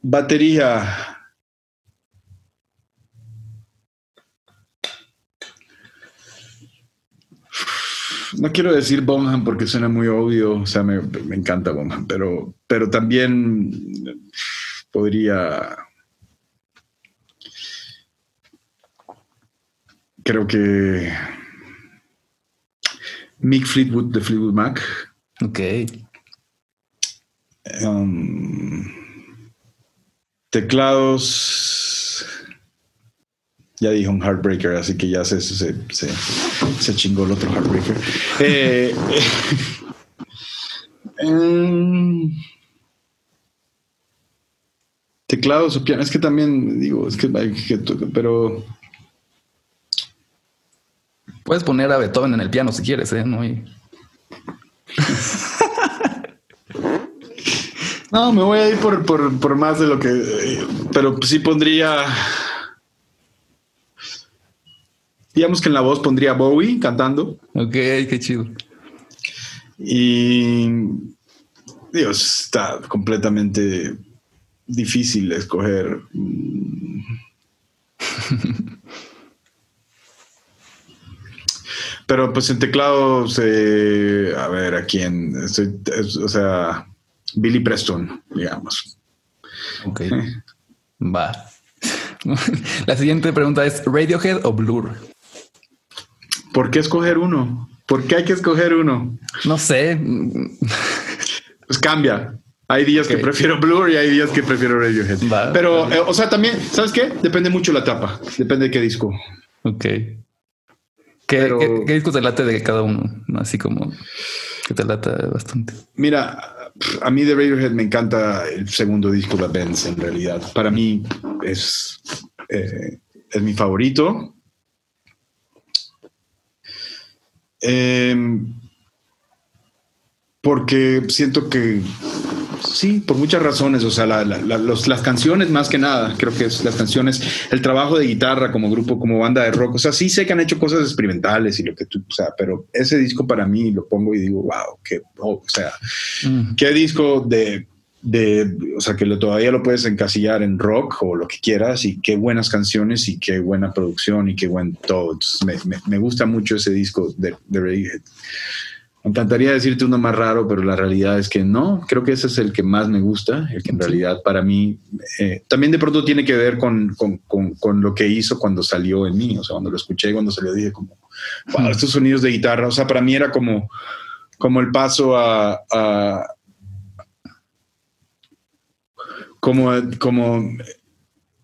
batería. no quiero decir Bonham porque suena muy obvio, o sea, me, encanta Bonham, pero, pero también podría... Creo que Mick Fleetwood de Fleetwood Mac. Ok. Um, teclados ya dijo un heartbreaker, así que ya se, se, se, chingó el otro heartbreaker. Eh, em, teclados o piano, es que también digo, es que, pero puedes poner a Beethoven en el piano si quieres, ¿eh? No, no me voy a ir por, por, por más de lo que, eh, pero sí pondría digamos que en la voz pondría Bowie cantando. Ok, qué chido. Y Dios, está completamente difícil escoger. Pero pues en teclados, a ver, ¿a quién? o sea, Billy Preston, digamos. Ok. Va. La siguiente pregunta es, ¿Radiohead o Blur? ¿Por qué escoger uno? ¿Por qué hay que escoger uno? No sé. Pues cambia. Hay días que prefiero Blur y hay días que prefiero Radiohead. Pero, eh, o sea, también, ¿sabes qué? Depende mucho la tapa. Depende de qué disco. Ok. ¿Qué, disco te late de cada uno? Así como que te lata bastante. Mira, a mí de Radiohead me encanta el segundo disco de Benz, en realidad. Para mí es, eh, es mi favorito. Em, porque siento que sí, por muchas razones, o sea, las canciones más que nada, creo que es las canciones, el trabajo de guitarra como grupo, como banda de rock, o sea, sí sé que han hecho cosas experimentales y lo que tú, o sea, pero ese disco para mí lo pongo y digo, wow, qué, o sea, mm. qué disco de de, o sea, que lo, todavía lo puedes encasillar en rock o lo que quieras y qué buenas canciones y qué buena producción y qué buen todo. me, gusta mucho ese disco de, de Radiohead. Me encantaría decirte uno más raro, pero la realidad es que no. Creo que ese es el que más me gusta, el que en realidad para mí eh, también de pronto tiene que ver con, con, con, lo que hizo cuando salió en mí. O sea, cuando lo escuché, cuando salió, dije como, wow, estos sonidos de guitarra. O sea, para mí era como, como el paso a como, como,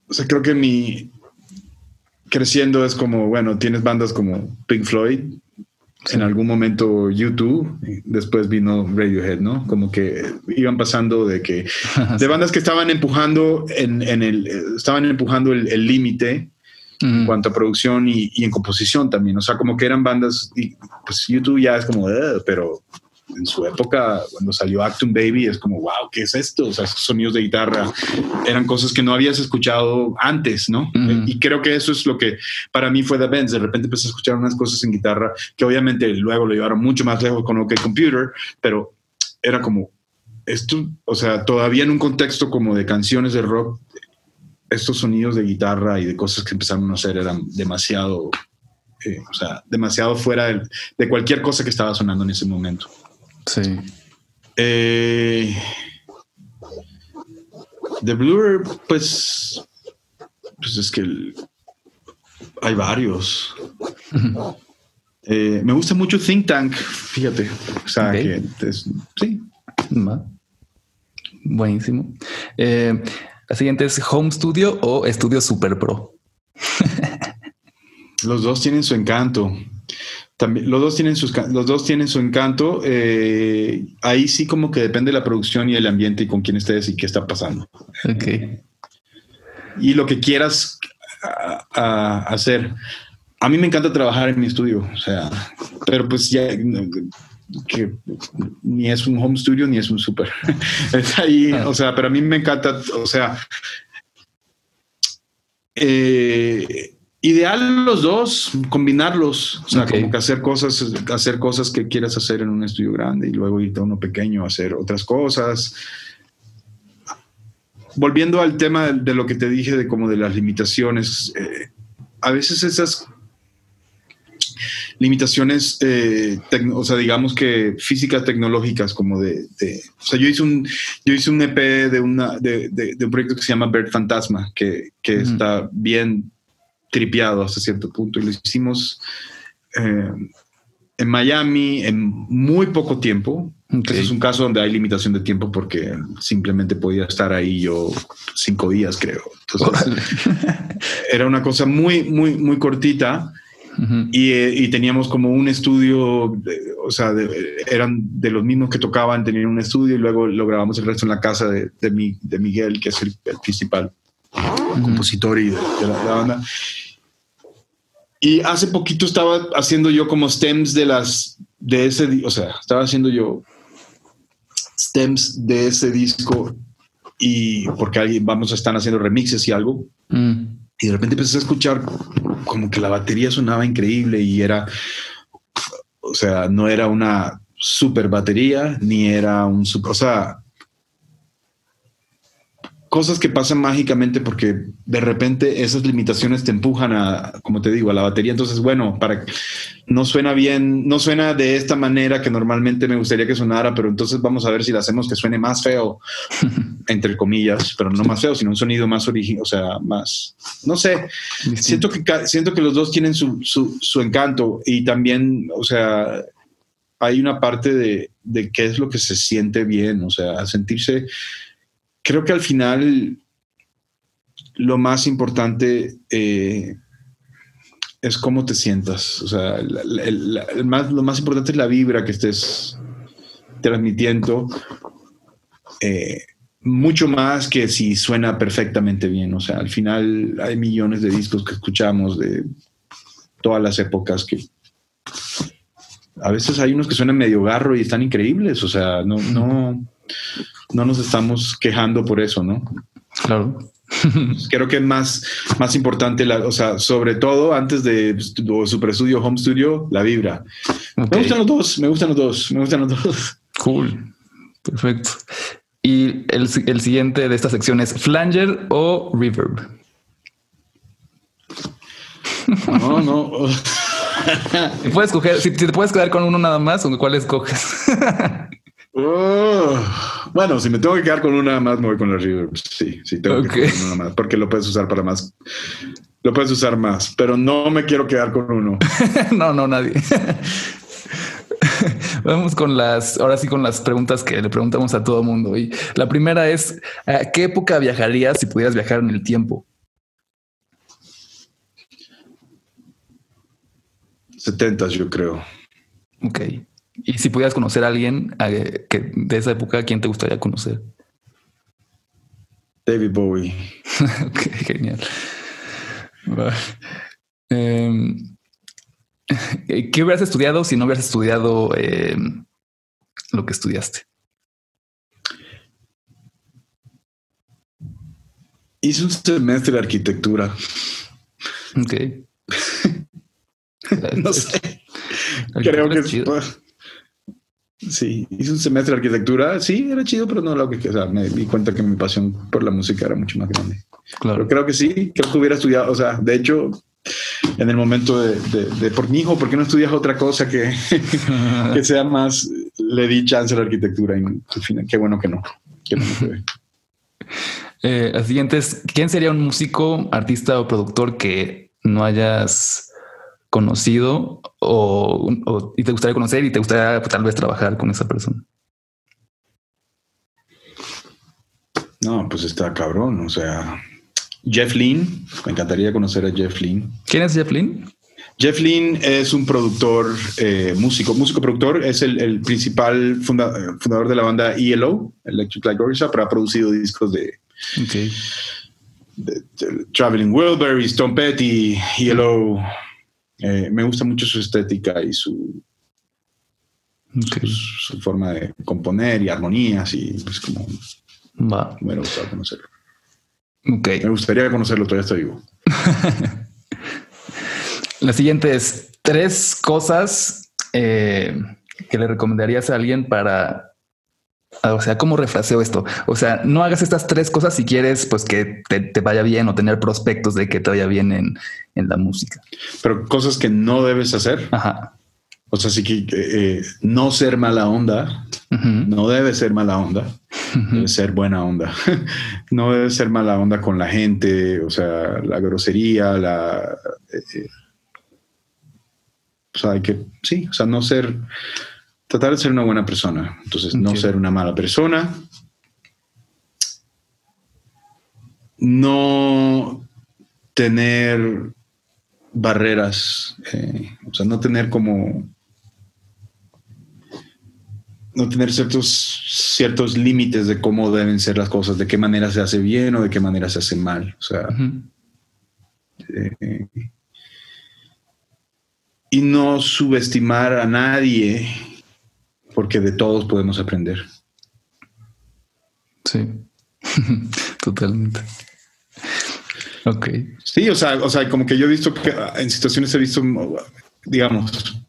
o sea, creo que mi creciendo es como, bueno, tienes bandas como Pink Floyd, en algún momento YouTube, después vino Radiohead, ¿no? Como que iban pasando de que, de bandas que estaban empujando en, en el, estaban empujando el límite en cuanto a producción y, y, en composición también, o sea, como que eran bandas, y pues YouTube ya es como, pero en su época, cuando salió Actum Baby, es como, wow, ¿qué es esto? O sea, esos sonidos de guitarra eran cosas que no habías escuchado antes, ¿no? Y creo que eso es lo que para mí fue The Benz. De repente empecé a escuchar unas cosas en guitarra que obviamente luego lo llevaron mucho más lejos con OK Computer, pero era como, esto, o sea, todavía en un contexto como de canciones de rock, estos sonidos de guitarra y de cosas que empezaron a hacer eran demasiado, eh, o sea, demasiado fuera de cualquier cosa que estaba sonando en ese momento. Sí. Eh, The Blur, pues, pues es que hay varios. Eh, me gusta mucho Think Tank, fíjate. O sea, que sí. Buenísimo. Eh, la siguiente es Home Studio o Estudio Super Pro. los dos tienen su encanto. También, los dos tienen sus, los dos tienen su encanto. Eh, ahí sí como que depende de la producción y el ambiente y con quién estés y qué está pasando. Ok. Y lo que quieras hacer. A mí me encanta trabajar en mi estudio, o sea, pero pues ya que ni es un home studio ni es un super. es ahí, ah. o sea, pero a mí me encanta, o sea, eh, ideal los dos, combinarlos, o sea, como que hacer cosas, hacer cosas que quieras hacer en un estudio grande y luego irte a uno pequeño a hacer otras cosas. Volviendo al tema de, lo que te dije de como de las limitaciones, eh, a veces esas limitaciones, eh, o sea, digamos que físicas tecnológicas, como de, o sea, yo hice un, yo hice un EP de, una, de, un proyecto que se llama Bird Fantasma, que, que está bien tripeado hasta cierto punto, y lo hicimos eh, en Miami en muy poco tiempo. es un caso donde hay limitación de tiempo porque simplemente podía estar ahí yo cinco días, creo. era una cosa muy, muy, muy cortita eh, y, teníamos como un estudio, o sea, eran de los mismos que tocaban, tenían un estudio y luego lo grabamos el resto en la casa de, de, de Miguel, que es el, principal compositor y de, la, banda. Y hace poquito estaba haciendo yo como stems de las, de ese, o sea, estaba haciendo yo stems de ese disco y porque alguien, vamos a estar haciendo remixes y algo. Mm. Y de repente empecé a escuchar como que la batería sonaba increíble y era, o sea, no era una super batería, ni era un super, o sea, cosas que pasan mágicamente porque de repente esas limitaciones te empujan a, como te digo, a la batería. Entonces, bueno, para no suena bien, no suena de esta manera que normalmente me gustaría que sonara, pero entonces vamos a ver si la hacemos que suene más feo, entre comillas, pero no más feo, sino un sonido más original, o sea, más, no sé, siento que, siento que los dos tienen su, su, su encanto y también, o sea, hay una parte de, de qué es lo que se siente bien, o sea, sentirse creo que al final lo más importante eh, es cómo te sientas. O sea, lo más importante es la vibra que estés transmitiendo. Eh, mucho más que si suena perfectamente bien. O sea, al final hay millones de discos que escuchamos de todas las épocas que a veces hay unos que suenan medio garro y están increíbles. O sea, no, no, no nos estamos quejando por eso, ¿no? Claro. Creo que es más, más importante, la, o sea, sobre todo antes de Super Studio, Home Studio, la vibra. Me gustan los dos, me gustan los dos, me gustan los dos. Cool. Perfecto. Y el, el siguiente de esta sección es Flanger o Reverb. No, no. puedes escoger, si, te puedes quedar con uno nada más, ¿cuál escoges? Bueno, si me tengo que quedar con una más, me voy con la reverb. Sí, sí, tengo que quedar con una más, porque lo puedes usar para más. Lo puedes usar más, pero no me quiero quedar con uno. no, no, nadie. Vamos con las, ahora sí con las preguntas que le preguntamos a todo mundo. Y la primera es, ¿a qué época viajarías si pudieras viajar en el tiempo? 70, yo creo. Ok. Y si pudieras conocer a alguien que de esa época, ¿quién te gustaría conocer? David Bowie. ok, genial. Em, ¿Qué hubieras estudiado si no hubieras estudiado em, lo que estudiaste? Hice un semestre de arquitectura. Ok. no sé. Creo que Sí, hice un semestre de arquitectura. Sí, era chido, pero no lo que, o sea, me di cuenta que mi pasión por la música era mucho más grande. Claro. Pero creo que sí, creo que hubiera estudiado, o sea, de hecho, en el momento de, de, por mi hijo, ¿por qué no estudias otra cosa que, que sea más, le di chance a la arquitectura y qué bueno que no. Que no eh, la siguiente es, ¿quién sería un músico, artista o productor que no hayas conocido o, y te gustaría conocer y te gustaría pues, tal vez trabajar con esa persona? No, pues está cabrón. O sea, Jeff Lynn, me encantaría conocer a Jeff Lynn. ¿Quién es Jeff Lynn? Jeff Lynn es un productor, eh, músico, músico productor, es el, principal fundador de la banda ELO, Electric Light Orchestra, pero ha producido discos de, Traveling Wilburys, Tom Petty, ELO. Eh, me gusta mucho su estética y su, su, forma de componer y armonías y pues como Va. me gusta conocerlo. Me gustaría conocerlo, todavía estoy vivo. La siguiente es tres cosas eh, que le recomendarías a alguien para o sea, ¿cómo refraseo esto? O sea, no hagas estas tres cosas si quieres, pues que te, vaya bien o tener prospectos de que te vaya bien en, la música. Pero cosas que no debes hacer. Ajá. O sea, sí que eh, no ser mala onda, no debe ser mala onda, debe ser buena onda. no debe ser mala onda con la gente, o sea, la grosería, la... Eh, o sea, hay que, sí, o sea, no ser, tratar de ser una buena persona. Entonces, no ser una mala persona. No tener barreras, eh, o sea, no tener como, no tener ciertos, ciertos límites de cómo deben ser las cosas, de qué manera se hace bien o de qué manera se hace mal. O sea, y no subestimar a nadie, porque de todos podemos aprender. Sí, totalmente. Ok. Sí, o sea, o sea, como que yo he visto que en situaciones he visto, digamos,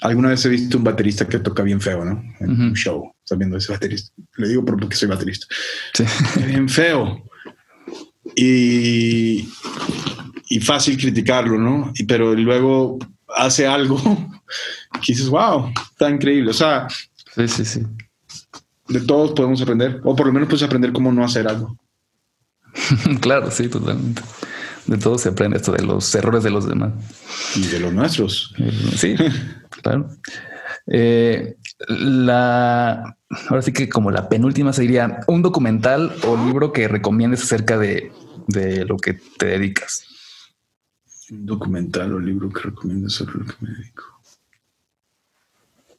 alguna vez he visto un baterista que toca bien feo, ¿no? En un show, sabiendo ese baterista. Le digo porque soy baterista. Sí. Bien feo. Y y fácil criticarlo, ¿no? Y, pero luego hace algo que dices, wow, está increíble. O sea, sí, sí, sí. De todos podemos aprender, o por lo menos puedes aprender cómo no hacer algo. claro, sí, totalmente. De todos se aprende esto de los errores de los demás. Y de los nuestros. Sí, claro. Eh, la ahora sí que como la penúltima sería un documental o libro que recomiendes acerca de, de lo que te dedicas un documental o libro que recomiendo sobre lo que me dedico.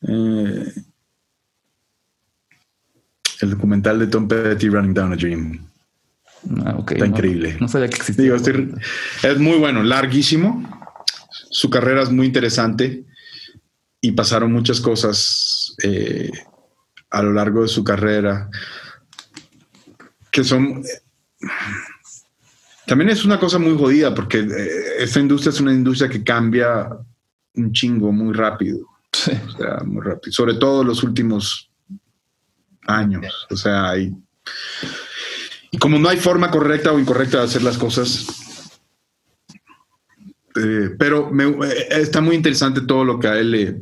Eh, el documental de Tom Petty, Running Down a Dream. Ah, Está increíble. No sabía que existía. es muy bueno, larguísimo. Su carrera es muy interesante y pasaron muchas cosas eh, a lo largo de su carrera que son también es una cosa muy jodida porque eh, esta industria es una industria que cambia un chingo muy rápido. O sea, muy rápido. Sobre todo los últimos años. O sea, hay. Y como no hay forma correcta o incorrecta de hacer las cosas. Eh, pero me, eh, está muy interesante todo lo que a él le,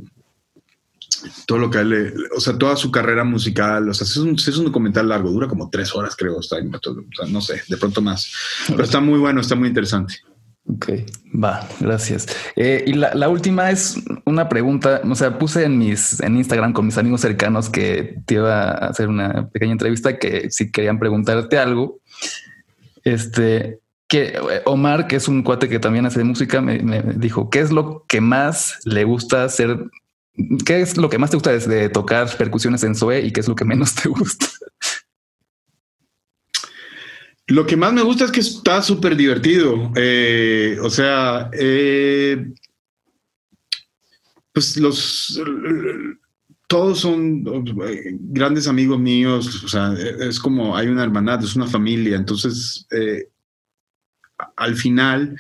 todo lo que él, o sea, toda su carrera musical, o sea, es un, es un documental largo, dura como tres horas, creo, está, no sé, de pronto más, pero está muy bueno, está muy interesante. Ok, va, gracias. Eh, y la, última es una pregunta, o sea, puse en mis, en Instagram con mis amigos cercanos que te iba a hacer una pequeña entrevista que si querían preguntarte algo, este, que Omar, que es un cuate que también hace música, me, dijo, ¿qué es lo que más le gusta hacer ¿Qué es lo que más te gusta de tocar percusiones en Zoe y qué es lo que menos te gusta? Lo que más me gusta es que está súper divertido. Eh, o sea, eh, pues los todos son eh, grandes amigos míos. O sea, es como hay una hermandad, es una familia. Entonces, al final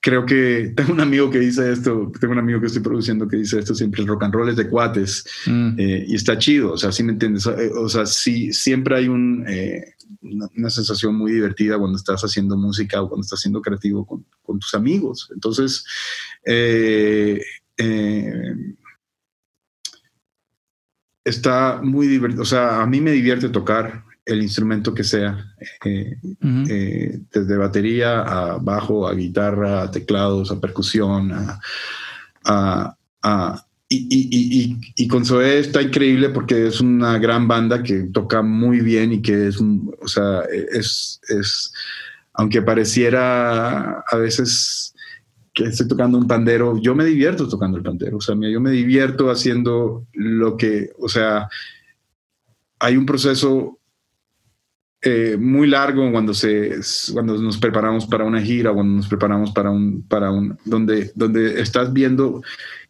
creo que tengo un amigo que dice esto, tengo un amigo que estoy produciendo que dice esto siempre, el rock and roll es de cuates mm. eh, y está chido, o sea, sí me entiendes, eh, o sea, sí, siempre hay un, eh, una, sensación muy divertida cuando estás haciendo música o cuando estás siendo creativo con, con tus amigos. Entonces, está muy divertido, o sea, a mí me divierte tocar el instrumento que sea, eh, eh, desde batería a bajo, a guitarra, a teclados, a percusión, a, y, con Zoé está increíble porque es una gran banda que toca muy bien y que es un, o sea, es, es aunque pareciera a veces que estoy tocando un pandero, yo me divierto tocando el pandero, o sea, yo me divierto haciendo lo que, o sea, hay un proceso eh, muy largo cuando, se, cuando nos preparamos para una gira, cuando nos preparamos para un, para un, donde, donde estás viendo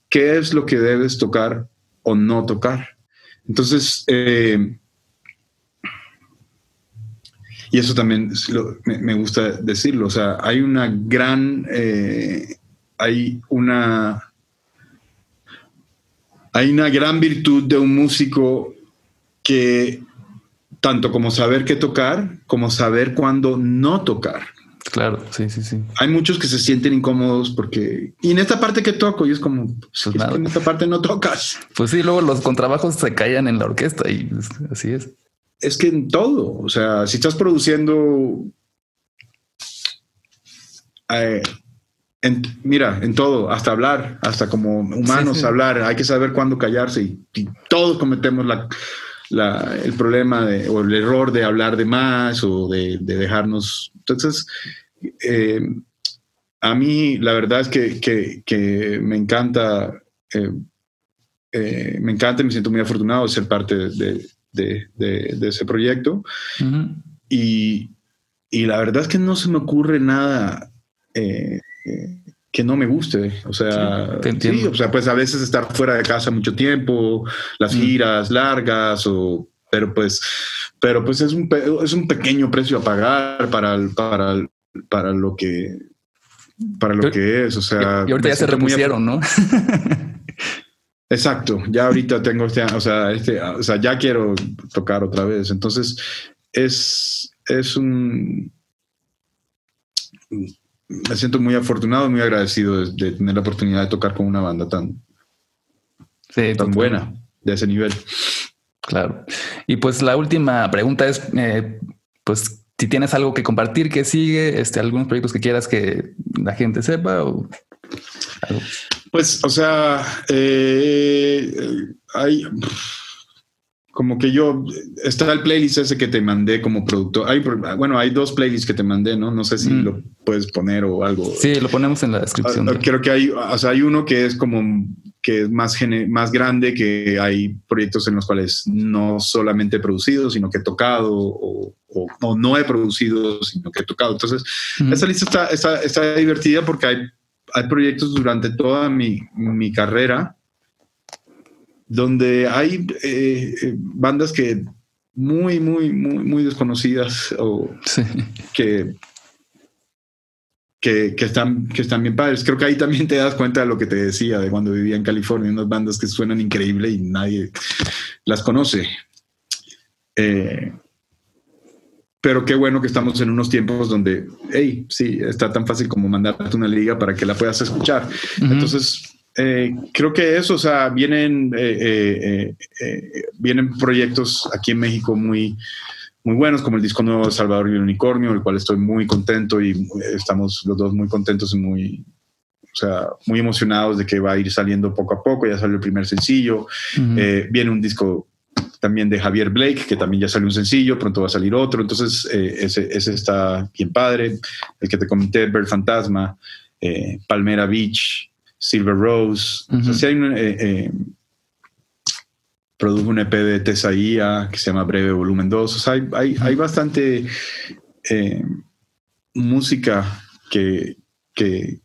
qué es lo que debes tocar o no tocar. Entonces, eh, y eso también me, gusta decirlo, o sea, hay una gran, eh, hay una, hay una gran virtud de un músico que tanto como saber qué tocar, como saber cuándo no tocar. Claro, sí, sí, sí. Hay muchos que se sienten incómodos porque... Y en esta parte que toco, y es como, pues, pues en esta parte no tocas. Pues sí, luego los contrabajos se callan en la orquesta y así es. Es que en todo, o sea, si estás produciendo... Eh, mira, en todo, hasta hablar, hasta como humanos hablar, hay que saber cuándo callarse y todos cometemos la el problema de, o el error de hablar de más o de, dejarnos. Entonces, eh, a mí la verdad es que, me encanta, eh, eh, me encanta y me siento muy afortunado de ser parte de, ese proyecto. y, y, la verdad es que no se me ocurre nada que no me guste. O sea, sí, o sea, pues a veces estar fuera de casa mucho tiempo, las mm. giras largas, o, pero pues, pero pues es un, es un pequeño precio a pagar para, para, para lo que, para lo que es. O sea, y ahorita ya se repusieron, ¿no? Exacto, ya ahorita tengo este, o sea, este, o sea, ya quiero tocar otra vez. Entonces, es, es un, me siento muy afortunado y muy agradecido de, tener la oportunidad de tocar con una banda tan, tan buena, de ese nivel. Claro. Y pues la última pregunta es, eh, pues, si tienes algo que compartir que sigue, este, algunos proyectos que quieras que la gente sepa o Pues, o sea, eh, hay como que yo, está el playlist ese que te mandé como productor. Hay, bueno, hay dos playlists que te mandé, ¿no? No sé si mm. lo puedes poner o algo. Sí, lo ponemos en la descripción. Ah, creo que hay, o sea, hay uno que es como que es más, más grande, que hay proyectos en los cuales no solamente he producido, sino que he tocado o, no he producido, sino que he tocado. Entonces, esa lista está, está, está, divertida porque hay, hay proyectos durante toda mi, mi carrera donde hay eh, eh, bandas que muy, muy, muy, muy desconocidas o que, que, están, que están bien padres. Creo que ahí también te das cuenta de lo que te decía de cuando vivía en California, unas bandas que suenan increíble y nadie las conoce. Eh, pero qué bueno que estamos en unos tiempos donde, hey, sí, está tan fácil como mandarte una liga para que la puedas escuchar. Entonces, eh, creo que eso, o sea, vienen, eh, eh, vienen proyectos aquí en México muy, muy buenos, como el disco nuevo de Salvador y el Unicornio, el cual estoy muy contento y estamos los dos muy contentos y muy, o sea, muy emocionados de que va a ir saliendo poco a poco. Ya salió el primer sencillo. viene un disco también de Javier Blake, que también ya salió un sencillo, pronto va a salir otro. Entonces, ese, ese, está bien padre. El que te comenté, Bird Fantasma, Palmera Beach, Silver Rose. si hay un, eh, eh, produjo un EP de Tesaía que se llama Breve Volumen 2. O sea, hay, hay, bastante eh, música que, que,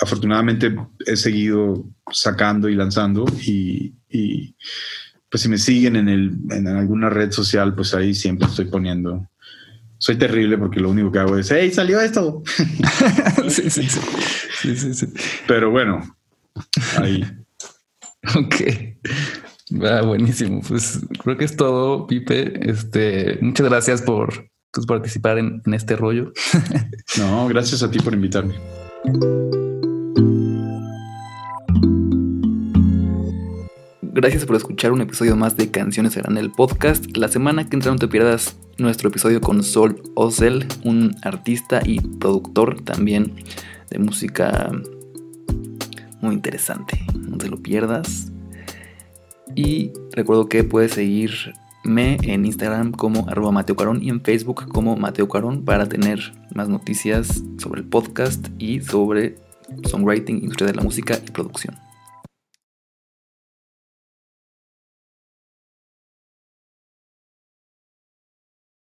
afortunadamente he seguido sacando y lanzando y, y, pues si me siguen en, el, en alguna red social, pues ahí siempre estoy poniendo. Soy terrible porque lo único que hago es, hey, salió esto. sí, sí, sí. Sí, sí, sí. Pero bueno, ahí. ok. Ah, buenísimo. Pues creo que es todo, Pipe. Este, muchas gracias por pues, participar en, en este rollo. no, gracias a ti por invitarme. Gracias por escuchar un episodio más de Canciones a el podcast. La semana que entra no te pierdas nuestro episodio con Sol Ozel, un artista y productor también de música muy interesante. No te lo pierdas. Y recuerdo que puedes seguirme en Instagram como arroba Mateo Carón y en Facebook como Mateo Carón para tener más noticias sobre el podcast y sobre songwriting, industria de la música y producción.